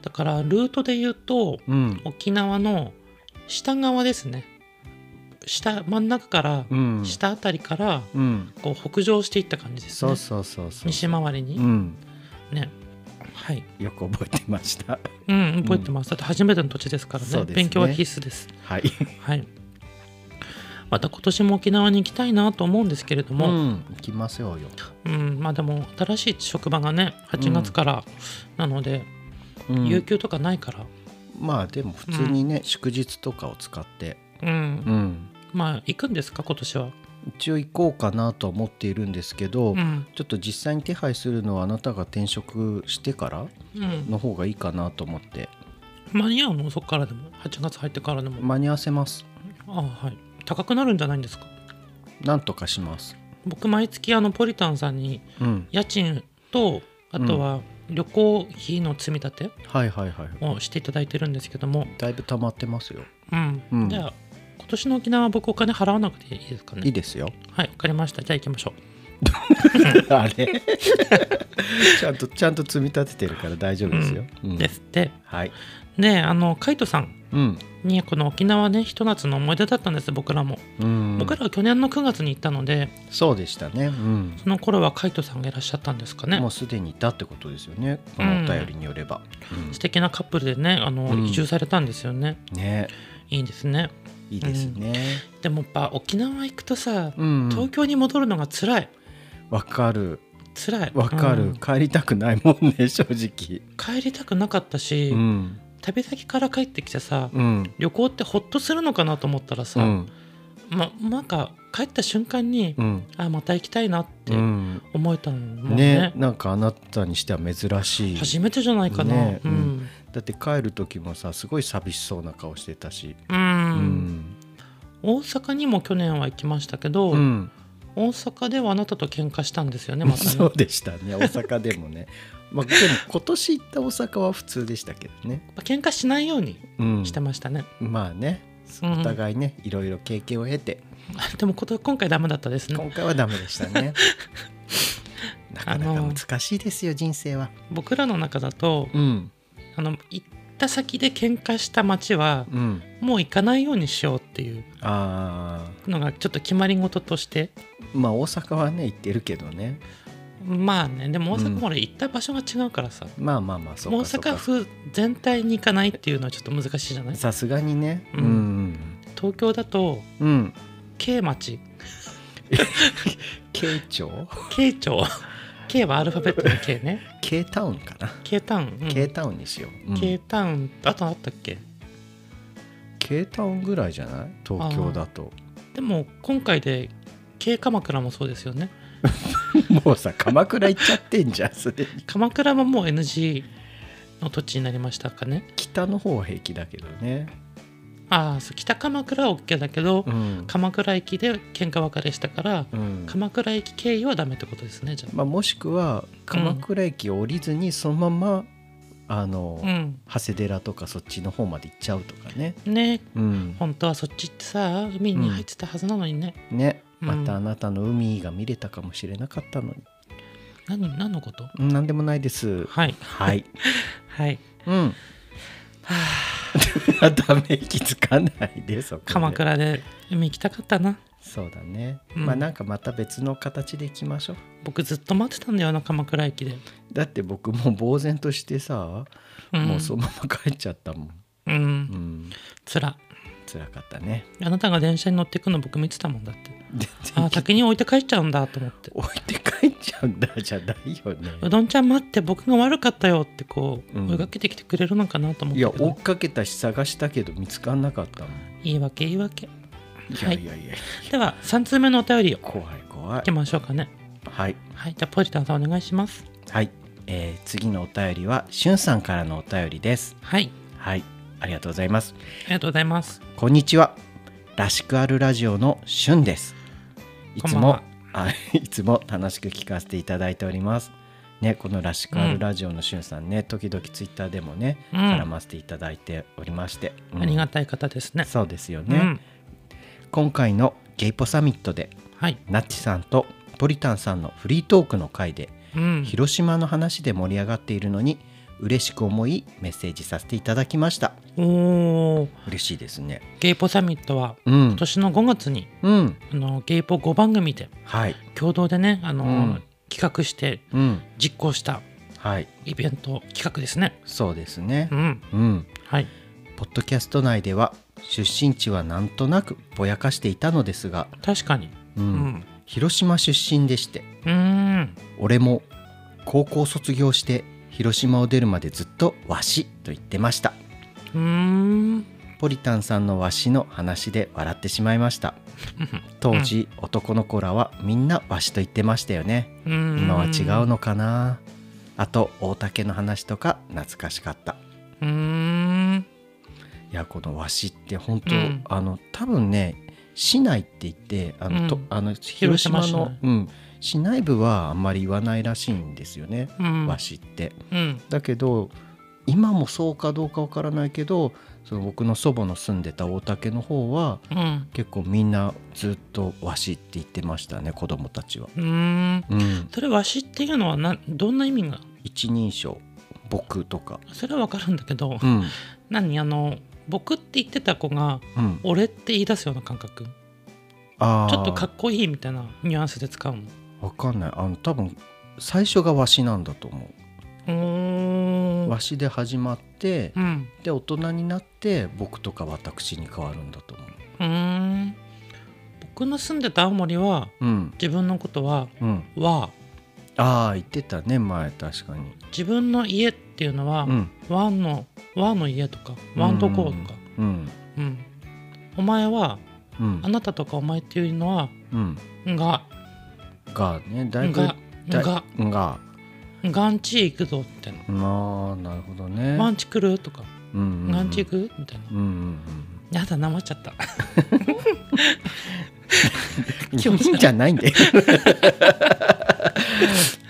だからルートで言うとうん。沖縄の下側ですね。下真ん中からうん。下あたりからうん。こう北上していった感じですね。そうそうそうそう。西回りに、うん。ねはい。よく覚えてました。うん覚えてます、だって初めての土地ですからね。ね。勉強は必須です。はい。はい。また今年も沖縄に行きたいなと思うんですけれどうも、ん。行きましょうよ。うん。まあでも新しい職場がね8月からなので、うん。有給とかないから。まあでも普通にね祝日とかを使って。うん、うん。まあ行くんですか今年は一応行こうかなとは思っているんですけどうん。ちょっと実際に手配するのはあなたが転職してからうん。の方がいいかなと思って。間に合うの？そこからでも？8月入ってからでも、間に合わせます。あはい。高くなるんじゃないんですか？なんとかします。僕毎月あのポリタンさんにうん。家賃とあとは旅行費の積み立てはいはいはいをしていただいてるんですけども、だいぶ溜まってますよ。うん。うん。じゃあ今年の沖縄は僕お金払わなくていいですかね？いいですよ。はいわかりました。じゃあ行きましょ あれ？ちゃんとちゃんと積み立ててるから大丈夫ですよ、ううん。ですって。はい。であのカイトさんうん。にこの沖縄ねひと夏の思い出だったんです僕らも、うん。僕らは去年の9月に行ったのでそうでしたね。うん。その頃は海斗さんがいらっしゃったんですかね。もうすでにいたってことですよね。このお便りによれば、うん。素敵なカップルでねあの、うん。移住されたんですよね。ね。いいですねいいですね。でもやっぱ沖縄行くとさうん。東京に戻るのが辛い。わかる。辛い。わかる、うん。帰りたくないもんね正直。帰りたくなかったし、うん。旅先から帰ってきてさ、うん。旅行ってほっとするのかなと思ったらさ、うん。まなんか帰った瞬間に、うん。あまた行きたいなってうん。思えたのもんね。ねなんかあなたにしては珍しい。初めてじゃないかな、ねううんんだって帰る時もさすごい寂しそうな顔してたし。うん。うん。大阪にも去年は行きましたけど、うん。大阪ではあなたと喧嘩したんですよね またねそうでしたね。大阪でもね。まあでも今年行った大阪は普通でしたけどね。まあ喧嘩しないようにうん。してましたね、まあね。うん。お互いねいろいろ経験を経て。でも今回ダメだったですね。今回はダメでしたね。なかなか難しいですよ人生は。僕らの中だとうんあの行った先で喧嘩した街はうん。もう行かないようにしようっていうのがちょっと決まり事として。まあ大阪はね行ってるけどね。まあねでも大うん阪も俺行った場所が違うからさ、まあまあまあそう大阪府全体に行かないっていうのはちょっと難しいじゃない？さすがにね。ううん。ん東京だとうん、うん、K 町。京町？K 町 K はアルファベットの K ね。K タウンかな、K タウン、うん。K タウンにしよう、うん。K タウンあとあったっけ？K タウンぐらいじゃない？東京だと。でも今回で K 鎌倉もそうですよね。もうさ鎌倉行っちゃってんじゃんすでに。鎌倉ももう NG の土地になりましたかね。北の方は平気だけどねああそう北鎌倉は OK だけど、うん、鎌倉駅で喧嘩別れしたから、うん。鎌倉駅経由はダメってことですねじゃまあ、もしくは鎌倉駅を降りずにそのまま、あの、あうん。長谷寺とかそっちの方まで行っちゃうとかね。ね。うん。本当はそっちってさ海に入ってたはずなのにね、ね。うん。またあなたの海が見れたかもしれなかったのに、何何のこと？うん、何でもないです。はい。はい。はい。うん。は ダメ気づかないでそこで。鎌倉で海行きたかったな。そうだね、うん。まあなんかまた別の形で行きましょう。僕ずっと待ってたんだよな鎌倉駅で、だって僕もう呆然としてさ、うん、もうそのまま帰っちゃったもん。うん、うん。つら辛かったね。あなたが電車に乗ってくの僕見てたもんだって。全あ然先に置いて帰っちゃうんだと思って。置いて帰っちゃうんだ。じゃないよね。うどんちゃん待って僕が悪かったよってこう、うん。追いかけてきてくれるのかなと思っいや追っかけたし探したけど見つかんなかったもん。いいわけいいわけいはいやいや。い。や、では3通目のお便りを怖い怖い。いきましょうかね。はい。はい。じゃあポリタンさんお願いします。はい、えー次のお便りはしゅんさんからのお便りです。はい。はいありがとうございます。ありがとうございます。こんにちは。らしくあるラジオのしゅんです。いつもあ いつも楽しく聞かせていただいております。ねこのらしくあるラジオのしゅんさんね、時々ツイッターでもね、うん。絡ませていただいておりまして、うん。ありがたい方ですね、そうですよね、うん。今回のゲイポサミットではい、ナッチさんとポリタンさんのフリートークの回でうん、広島の話で盛り上がっているのに嬉しく思いメッセージさせていただきました。おー。嬉しいですね。ゲイポサミットはうん。今年の5月にうん。あのゲイポ5番組ではい。共同でねあの、うん。企画してうん。実行したはい。イベント企画ですね。そうですね。うん。うん。はい。ポッドキャスト内では出身地はなんとなくぼやかしていたのですが、確かに。うん。うん。広島出身でしてうーん。俺も高校卒業して広島を出るまでずっとわしと言ってました。うーんポリタンさんのわしの話で笑ってしまいました。当時、男の子らはみんなわしと言ってましたよね。うん。今は違うのかな。あと大竹の話とか懐かしかった。うーん。いやこのわしって本当、うん。あの多分ね市内って言ってあの、うん。とあの広島のうん、市内部はあんまり言わないらしいんですよね、うん。わしって。うん。だけど今もそうかどうかわからないけどその僕の祖母の住んでた大竹の方はうん。結構みんなずっとわしって言ってましたね子供たちは。うーん。うん、それわしっていうのはなどんな意味が？一人称。僕とか。それはわかるんだけど、うん、何あの僕って言ってた子がうん。俺って言い出すような感覚。ちょっとかっこいいみたいなニュアンスで使うのわかんない。あの多分最初がわしなんだと思う。わしで始まってうん。で大人になって僕とか私に変わるんだと思う。うーん。僕の住んでた青森はうん。自分のことはうん「はああ言ってたね前確かに。自分の家っていうのはうん「ワンの「ワンの家」とか「ワンとこう」とかうん。うん。お前はうん。あなたとかお前っていうのはうん「が」がねだいぶがだいが。が。ガンチ行くぞみたいなああなるほどね。ワンチ来るとか。うんうんうん。ガンチ行くみたいな。うんうんやだなまっちゃった。うんいいんじゃないんだよ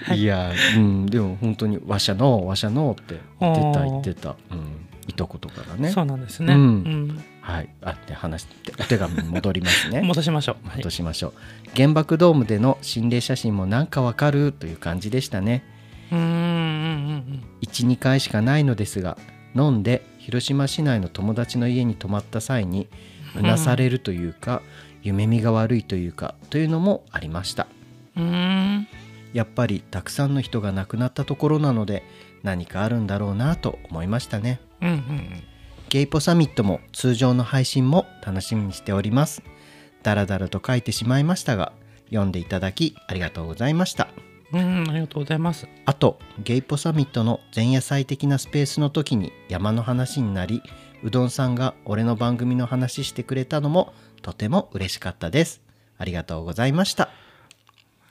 はい。いやうんでも本当に「わしゃのわしゃの」って言ってた言ってた。うん。いとことかがね。そうなんですね、うん。うんはい。あで話して。お手紙に戻りますね。戻しましょう、はい。戻しましょう。原爆ドームでの心霊写真もなんかわかるという感じでしたね。うーんうんうん12回しかないのですが飲んで広島市内の友達の家に泊まった際にうなされるというか、夢見が悪いというかというのもありました。うん。やっぱりたくさんの人が亡くなったところなので何かあるんだろうなと思いましたね。うんうんゲイポサミットも通常の配信も楽しみにしております。だらだらと書いてしまいましたが読んでいただきありがとうございました。うんうんありがとうございます。あとゲイポサミットの前夜祭的なスペースの時に山の話になりうどんさんが俺の番組の話してくれたのもとても嬉しかったです。ありがとうございました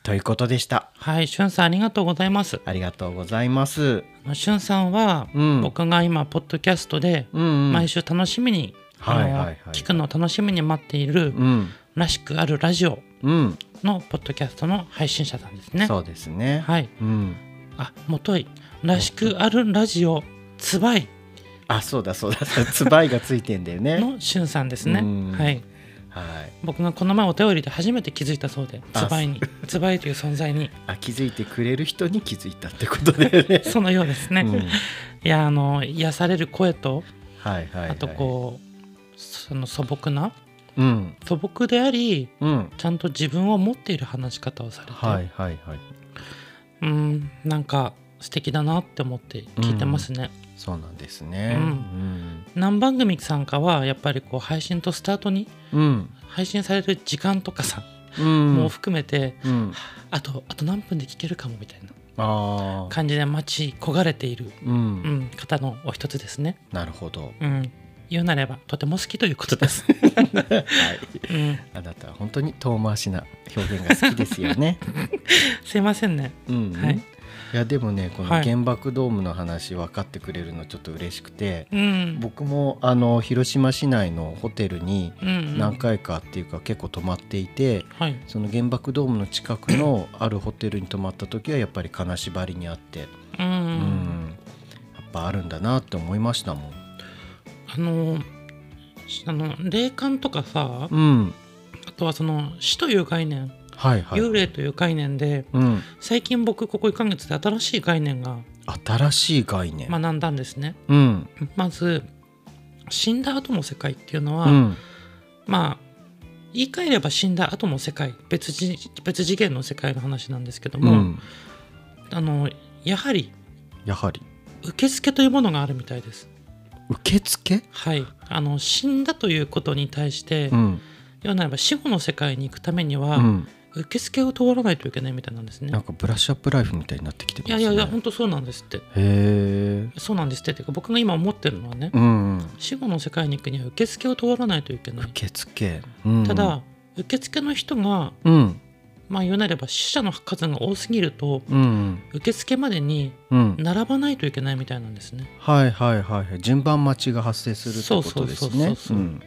ということでした。はいしゅんさんありがとうございます。ありがとうございます。あのしゅんさんは、うん。僕が今ポッドキャストでうんうん。毎週楽しみに、はいはいはい聞くのを楽しみに待っているうん。らしくあるラジオうん。のポッドキャストの配信者さんですね。そうですね。はい。うん。あもといらしくあるラジオつばいあそうだそうだ。つばいがついてんだよね。のしゅんさんですね。はい僕がこの前お便りで初めて気づいたそうであつばいにつばいという存在に。あ気づいてくれる人に気づいたってことだよね。そのようですね、うん。いやあの癒される声とはいはいはい。あとこうその素朴なうん。素朴でありうん。ちゃんと自分を持っている話し方をされて、はいはいはい。うんなんか素敵だなって思って聞いてますね、そうなんですね。うん。何番組さんかはやっぱりこう配信とスタートに配信される時間とかさ、うん。もう含めてうん。あとあと何分で聞けるかもみたいな感じで待ち焦がれている、ううんん、方のお一つですね、なるほど。うん、言うなればとても好きということです、はい。うん、あなたは本当に遠回しな表現が好きですよね。すいませんね。うん。はいいやでもねこのはい。原爆ドームの話分かってくれるのちょっと嬉しくて、うん。僕もあの広島市内のホテルにうんうん。何回かっていうか結構泊まっていて、はい。その原爆ドームの近くのあるホテルに泊まった時はやっぱり金縛りにあって、うん、うん。やっぱあるんだなって思いましたもん。あのあの霊感とかさうん、あとはその死という概念、はいはい。幽霊という概念でうん、最近僕ここ1ヶ月で新しい概念が新しい概念。学んだんですね。うん、まず死んだ後の世界っていうのは、うん、まあ言い換えれば死んだ後の世界別次別次元の世界の話なんですけども、うん、あのやはりやはり。受付というものがあるみたいです。受付？はい。あの死んだということに対して、うん、言うなれば死後の世界に行くためには、うん。受付を通らないといけないみたいなんですねなんかブラッシュアップライフみたいになってきてますね。いやいやいや本当そうなんですってへえ。そうなんですってっていうか僕が今思ってるのはね、うん、うん。死後の世界に行くには受付を通らないといけない受付。うん、ただ、受付の人がうん、まあ言うなれば死者の数が多すぎるとうん、受付までにうん。並ばないといけないみたいなんですねはいはいはい。順番待ちが発生するってことですそうそうそうね。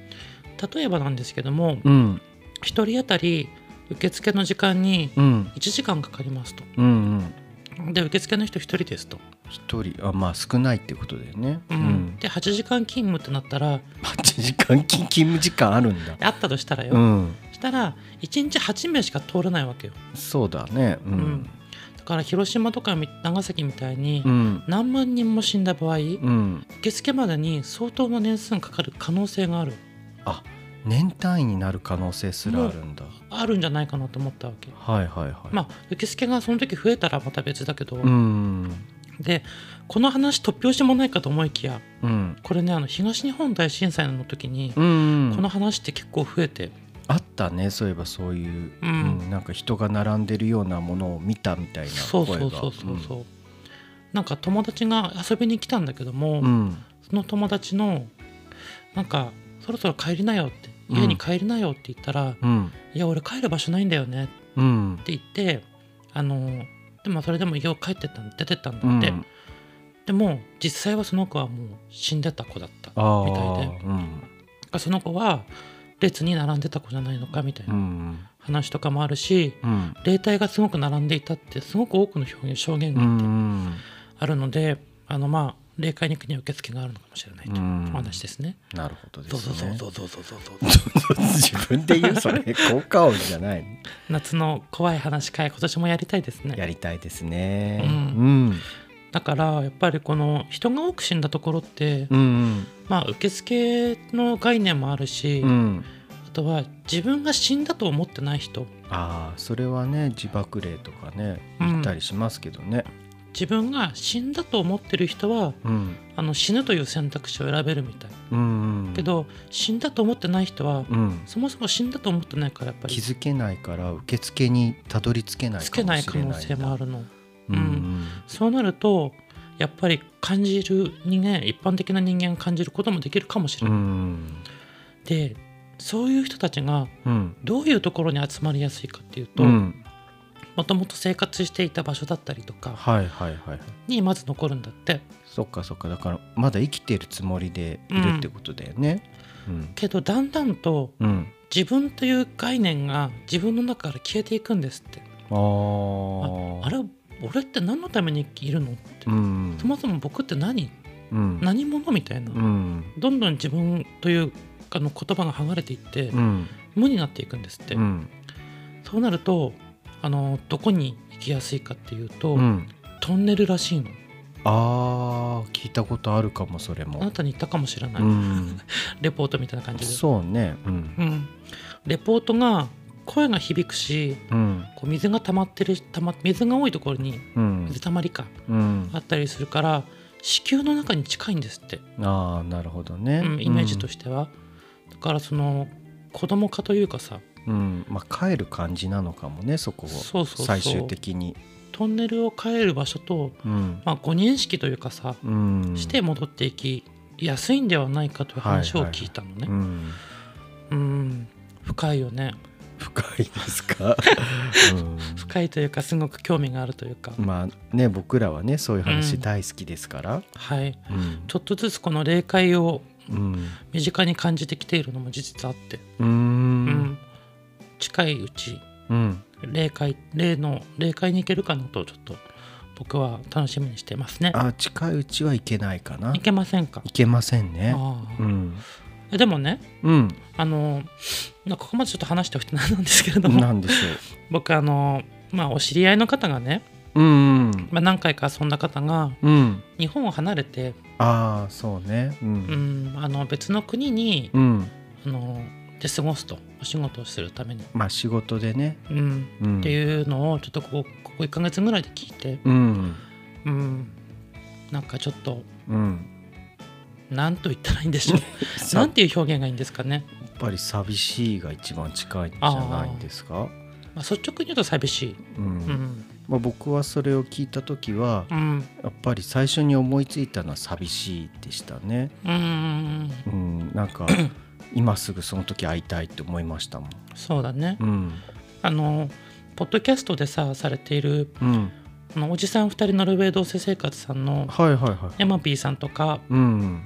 例えばなんですけどもうん、1人当たり受付の時間にうん、1時間かかりますと。うん、うん。で受付の人1人ですと、一人。あまあ少ないってことだよね。うん。で8時間勤務ってなったら8時間勤勤務時間あるんだ。あったとしたらよ、うん、したら1日8名しか通らないわけよ。そうだね。ううん。ん、だから広島とかみ長崎みたいにうん。何万人も死んだ場合、うん。受付までに相当な年数がかかる可能性がある。あ年単位になる可能性すらあるんだ。あるんじゃないかなと思ったわけ。はいはいはい。まあ受付がその時増えたらまた別だけど、うん。でこの話突拍子もないかと思いきやうん。これねあの東日本大震災の時に、うんこの話って結構増えて。あったねそういえばそういう、うん。うんなんか人が並んでるようなものを見たみたいなそう声がそうそうそう。そう、なんか友達が遊びに来たんだけども、うんうん。その友達のなんかそろそろ帰りなよってうん。家に帰りなよって言ったら、うんいや俺帰る場所ないんだよねってうん言ってあのでもそれでも家を帰ってったん出てったんだって、うん。でも実際はその子はもう死んでた子だったあみたいで。ー。うん。その子は列に並んでた子じゃないのかみたいなうん。話とかもあるし、うん。霊体がすごく並んでいたってすごく多くの表現証言うがん。あるので、あのまあ霊界に行くには受付があるのかもしれないという話ですね。なるほどでそうすね。そうそうそうそうそうそう自分で言うそれ効果音じゃない。夏の怖い話会今年もやりたいですね。やりたいですね。うん。うん。だからやっぱりこの人が多く死んだところって、うんまあ受付の概念もあるし、うん。あとは自分が死んだと思ってない人。ああそれはね自爆霊とかねうん。言ったりしますけどね自分が死んだと思ってる人はうん。あの死ぬという選択肢を選べるみたい。うんけど死んだと思ってない人はうん。そもそも死んだと思ってないからやっぱり気づけないから受付にたどり着けないつけない可能性もあるるの。うんそうなるとやっぱり感じる人間一般的な人間が感じることもできるかもしれうない、ん。でそういう人たちがうん。どういうところに集まりやすいかっていうとうんもともと生活していた場所だったりとかはいはいはいにまず残るんだって。そっかそっか。だからまだ生きてるつもりでいるってことだよね。うん。けどだんだんとうん。自分という概念が自分の中から消えていくんですって。あー。ああれ俺って何のためにいるのって、うん。そもそも僕って何？うん。何者みたいな、うん。どんどん自分というあの言葉が剥がれていって、うん。無になっていくんですって、うん。そうなるとあのどこに行きやすいかっていうと、うん。トンネルらしいの。あー聞いたことあるかもそれあなもたに言ったかもしれない、うん。レポートみたいな感じで。そうねうん。うん、レポートが声が響くしうん。こう水が溜まってる溜ま水が多いところにうん。水たまりかうん。あったりするから子宮の中に近いんですって、ああなるほどね。うん、イメージとしては、だからその子供化というかさうんまあ帰る感じなのかもねそこを最終的に。トンネルを変える場所と、うん。まあ、5人式というかさ、うん。して戻っていきやすいんではないかという話を聞いたのね。うん。うん。深いよね。深いですか、うん。深いというかすごく興味があるというか、まあね僕らはねそういう話うん大好きですから。はい。うん。ちょっとずつこの霊界をうん。身近に感じてきているのも事実あって、うん近いうちうん。霊界霊の霊界に行けるかなとちょっと僕は楽しみにしてますね。あ近いうちはいけないかな。いけませんか？いけませんね。ああ。うん。えでもねうん。あのまあここまでちょっと話しておきてなんなんですけれどもなんでし 僕あのまあお知り合いの方がね、ょううん。まあ、何回か遊んだ方がうん。日本を離れて、ああそうね。ううんん、あの別の国にうん。あので過ごすと。お仕事をするために、まあ仕事でね。うん、うん。っていうのをちょっとここここ1ヶ月ぐらいで聞いて、うん。うん、なんかちょっとうん。何と言ったらいいんでしょう。なんていう表現がいいんですかね、ぱり寂しいが一番近いんじゃないですか？まあ、率直に言うと寂しい、うん。うん。まあ、僕はそれを聞いた時はうん。やっぱり最初に思いついたのは寂しいでしたね。うん、うん。なんか 今すぐその時会いたいって思いましたもん。そうだね。うん。あのポッドキャストでさされているうん。あのおじさん2人ノルウェー同棲生活さんのはいはいはい。ヤマピーさんとかうん。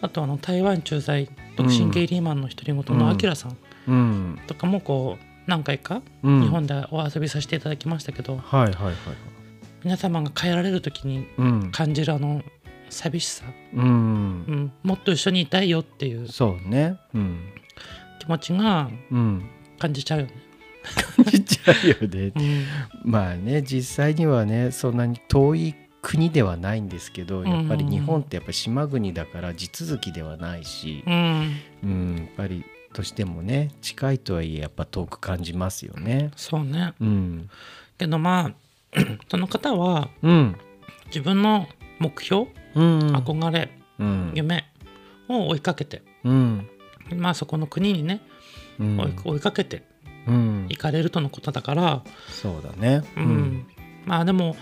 あとあの台湾駐在独身ゲイリーマンの独り言のアキラさんうん。とかもこう何回かうん。日本でお遊びさせていただきましたけど、はいはいはい。皆様が帰られる時にうん。感じるあの寂しさ、うん。うん、もっと一緒にいたいよっていう。そうね。うん。気持ちがうん。感じちゃうよね。ちっちないよね。うん。まあね実際にはねそんなに遠い国ではないんですけどやっぱり日本ってやっぱり島国だから地続きではないし。う、ん。うん、やっぱりどうしてもね近いとはいえやっぱ遠く感じますよね。そうね。うん、けどまあ その方はうん、自分の目標、うん、憧れうん、夢を追いかけて。うん、まあそこの国にねうん。追い追いかけてうん、行かれるとのことだから、そうだね。うん。まあでも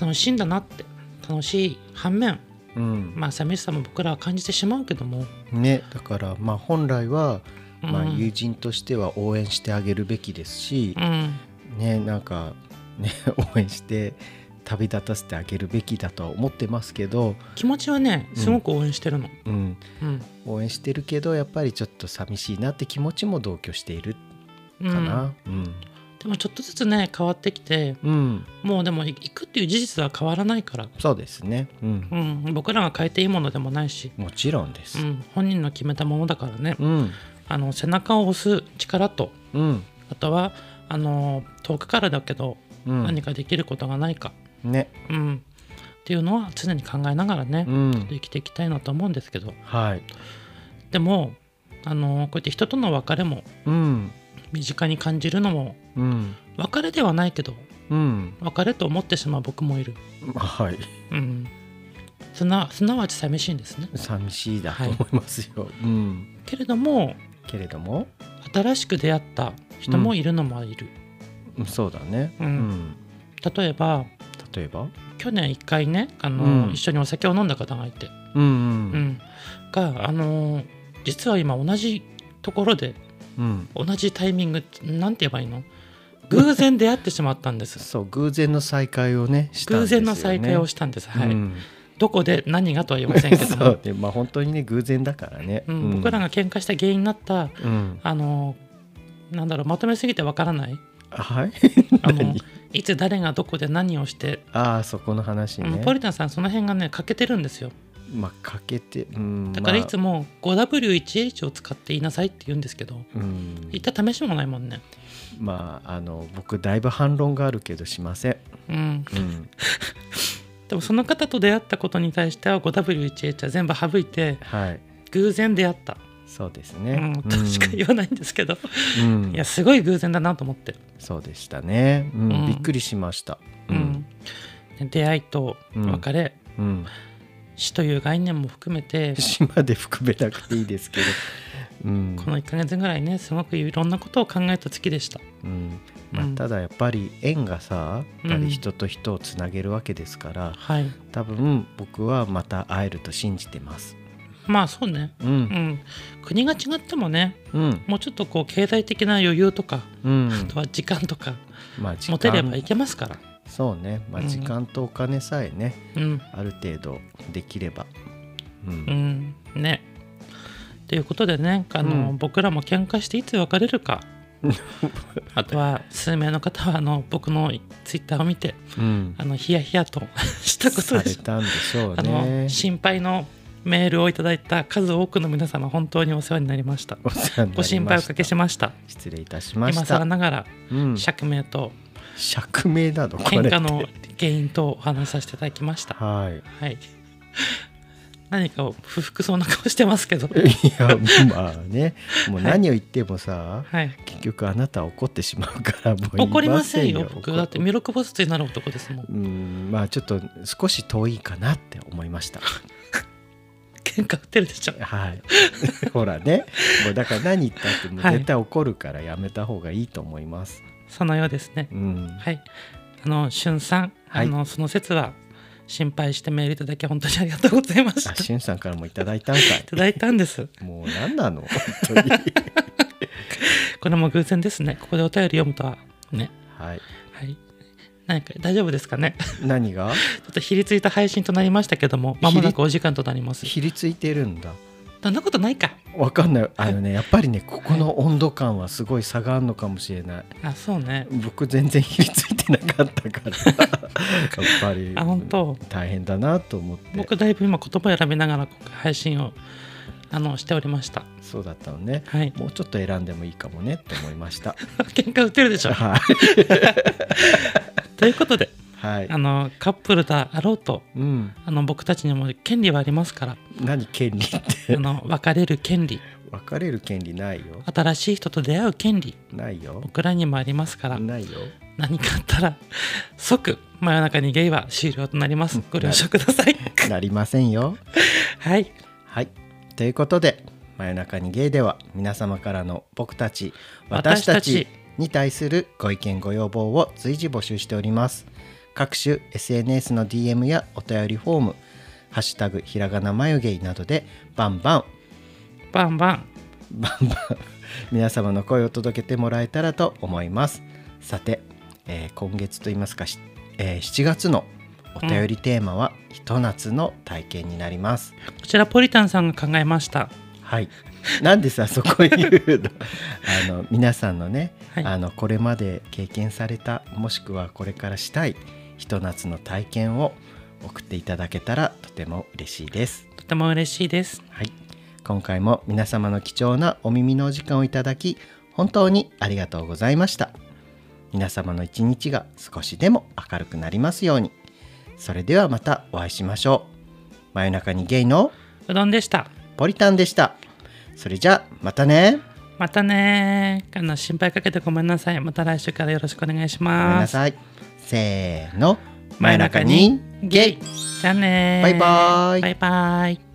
楽しいんだなって。楽しい反面。うん、まあ寂しさも僕らは感じてしまうけども、ね。だからまあ本来は、うん。まあ、友人としては応援してあげるべきですしう、ん。ねなんかね 応援して旅立たせてあげるべきだとは思ってますけど、気持ちはねすごく応援してるの、うん、うん。応援してるけどやっぱりちょっと寂しいなって気持ちも同居しているうん。かな。うん。でもちょっとずつね変わってきてうん。もうでも行くっていう事実は変わらないから、そうですね、うん。うん、僕らが変えていいものでもないし、もちろんです。うん、本人の決めたものだからね、うん。あの背中を押す力とうん。あとはあの遠くからだけどうん。何かできることがないか、ね。うん。っていうのは常に考えながらね、うん。生きていきたいなと思うんですけど。はい。でもあのこうやって人との別れもうん。身近に感じるのもうん。別れではないけどうん。別れと思ってしまう僕もいる、はい。うん、すなすなわち寂しいんですね。寂しいだと思いますよ。うん。けれどもけれども？新しく出会った人もいるのもいる、うん。そうだね。うん。例えば例えば？去年1回ねあの、うん。一緒にお酒を飲んだ方がいて、うんううん。ん、があの実は今同じところでうん。同じタイミングなんて言えばいいの？偶然出会ってしまったんです。そう偶然の再会をねしたん偶ですよね。然の再会をしたんです、はい。うん。どこで何がとは言いませんけど そもう、ねまあ本当にね偶然だからね。うん、僕らが喧嘩した原因になったうん。あのなんだろうまとめすぎてわからない。はい。あの 何？いつ誰がどこで何をして、ああそこの話ね。うんポリタンさんその辺がね欠けてるんですよ。まあかけてうんだからいまあつも 5W1H を使って言いなさいって言うんですけどうん。言った試しもないもんね。まああの僕だいぶ反論があるけどしません。うん。うん。でもその方と出会ったことに対しては 5W1H は全部省いてはい。偶然出会った、そうですね。うん、としか言わないんですけど、うん。いやすごい偶然だなと思って、そうでしたね、うん。うん。びっくりしました。うん。出会いと別れ、うん、死という概念も含めて。島で含めなくていいですけど、うん。この1ヶ月ぐらいねすごくいろんなことを考えた月でした。うん。まあうんただやっぱり縁がさやっぱうんり人と人をつなげるわけですから、はい。多分僕はまた会えると信じてます。まあそうね。ううん。ん国が違ってもねうん。もうちょっとこう経済的な余裕とかうん。あとは時間とかまあ時持てればい間けますから。そうね、まあ、うん。時間とお金さえね、うん。ある程度できれば、ううん。んね。ということでねあの、うん。僕らも喧嘩していつ別れるか。あとは数名の方はあの僕のツイッターを見てうん。あのヒヤヒヤとしたことで。心配のメールをいただいた数多くの皆様本当にお世話になりました。ご心配おかけしました。失礼いたしまし今た。更ながらうん、釈明と釈明なのこれって。喧嘩の原因とお話しさせていただきました。はい。はい。何かを不服そうな顔してますけど。いやまあね。もう何を言ってもさ、はい。結局あなたは怒ってしまうからもう怒りませんよ。よ僕だって弥勒菩薩になる男ですもん。うんまあちょっと少し遠いかなって思いました 喧嘩売ってるでしょ。はい。ほらね。もうだから何言ったっても絶対怒るからやめた方がいいと思います、そのようですね。うん。はい。あのしゅんさん、はい。あのその説は心配してメールいただき本当にありがとうございました。しゅんさんからもいただいたんかい。ただいたんです。もう何なの？本当に。これも偶然ですね。ここでお便り読むとはね。はいはい何か大丈夫ですかね？何が？ちょっとひりついた配信となりましたけどもまもなくお時間となります。ひりついてるんだ。そんなことないか？わかんない。あのねやっぱりねここの温度感はすごい差があるのかもしれない。あそうね。僕全然ひりついてなかったから。やっぱり あ本当？大変だなと思って。僕だいぶ今言葉選びながら配信をあのしておりました。そうだったのね。はい。もうちょっと選んでもいいかもねって思いました。喧嘩売ってるでしょ。はいということではい。あのカップルであろうとうん。あの僕たちにも権利はありますから何権利って？あの別れる権利。別れる権利ないよ。新しい人と出会う権利。ないよ。僕らにもありますからないよ。何かあったら即真夜中にゲイは終了となります。ご了承ください。なりませんよ。はい。はい。ということで真夜中にゲイでは皆様からの僕たち私たちに対するご意見ご要望を随時募集しております。各種 SNS の DM やお便りフォーム「ハッシュタグひらがな眉毛」などでバンバン。バンバン。バンバン。皆様の声を届けてもらえたらと思います。さて、えー今月といいますか、しえー7月のお便りテーマは、ひと夏の体験になります。こちらポリタンさんが考えましたはい。なんでさそこ言うの？あの皆さんのね、はい。あのこれまで経験されたもしくはこれからしたいひと夏の体験を送っていただけたらとても嬉しいです。とても嬉しいです。はい、今回も皆様の貴重なお耳のお時間をいただき本当にありがとうございました。皆様の一日が少しでも明るくなりますように。それではまたお会いしましょう。真夜中にゲイのうどんでした。ポリタンでしたそれじゃあまたね。またね。あの心配かけてごめんなさい。また来週からよろしくお願いしごめんますなさい。せーの。真夜中に。ゲイ。じゃあねバイバイ。バイバイ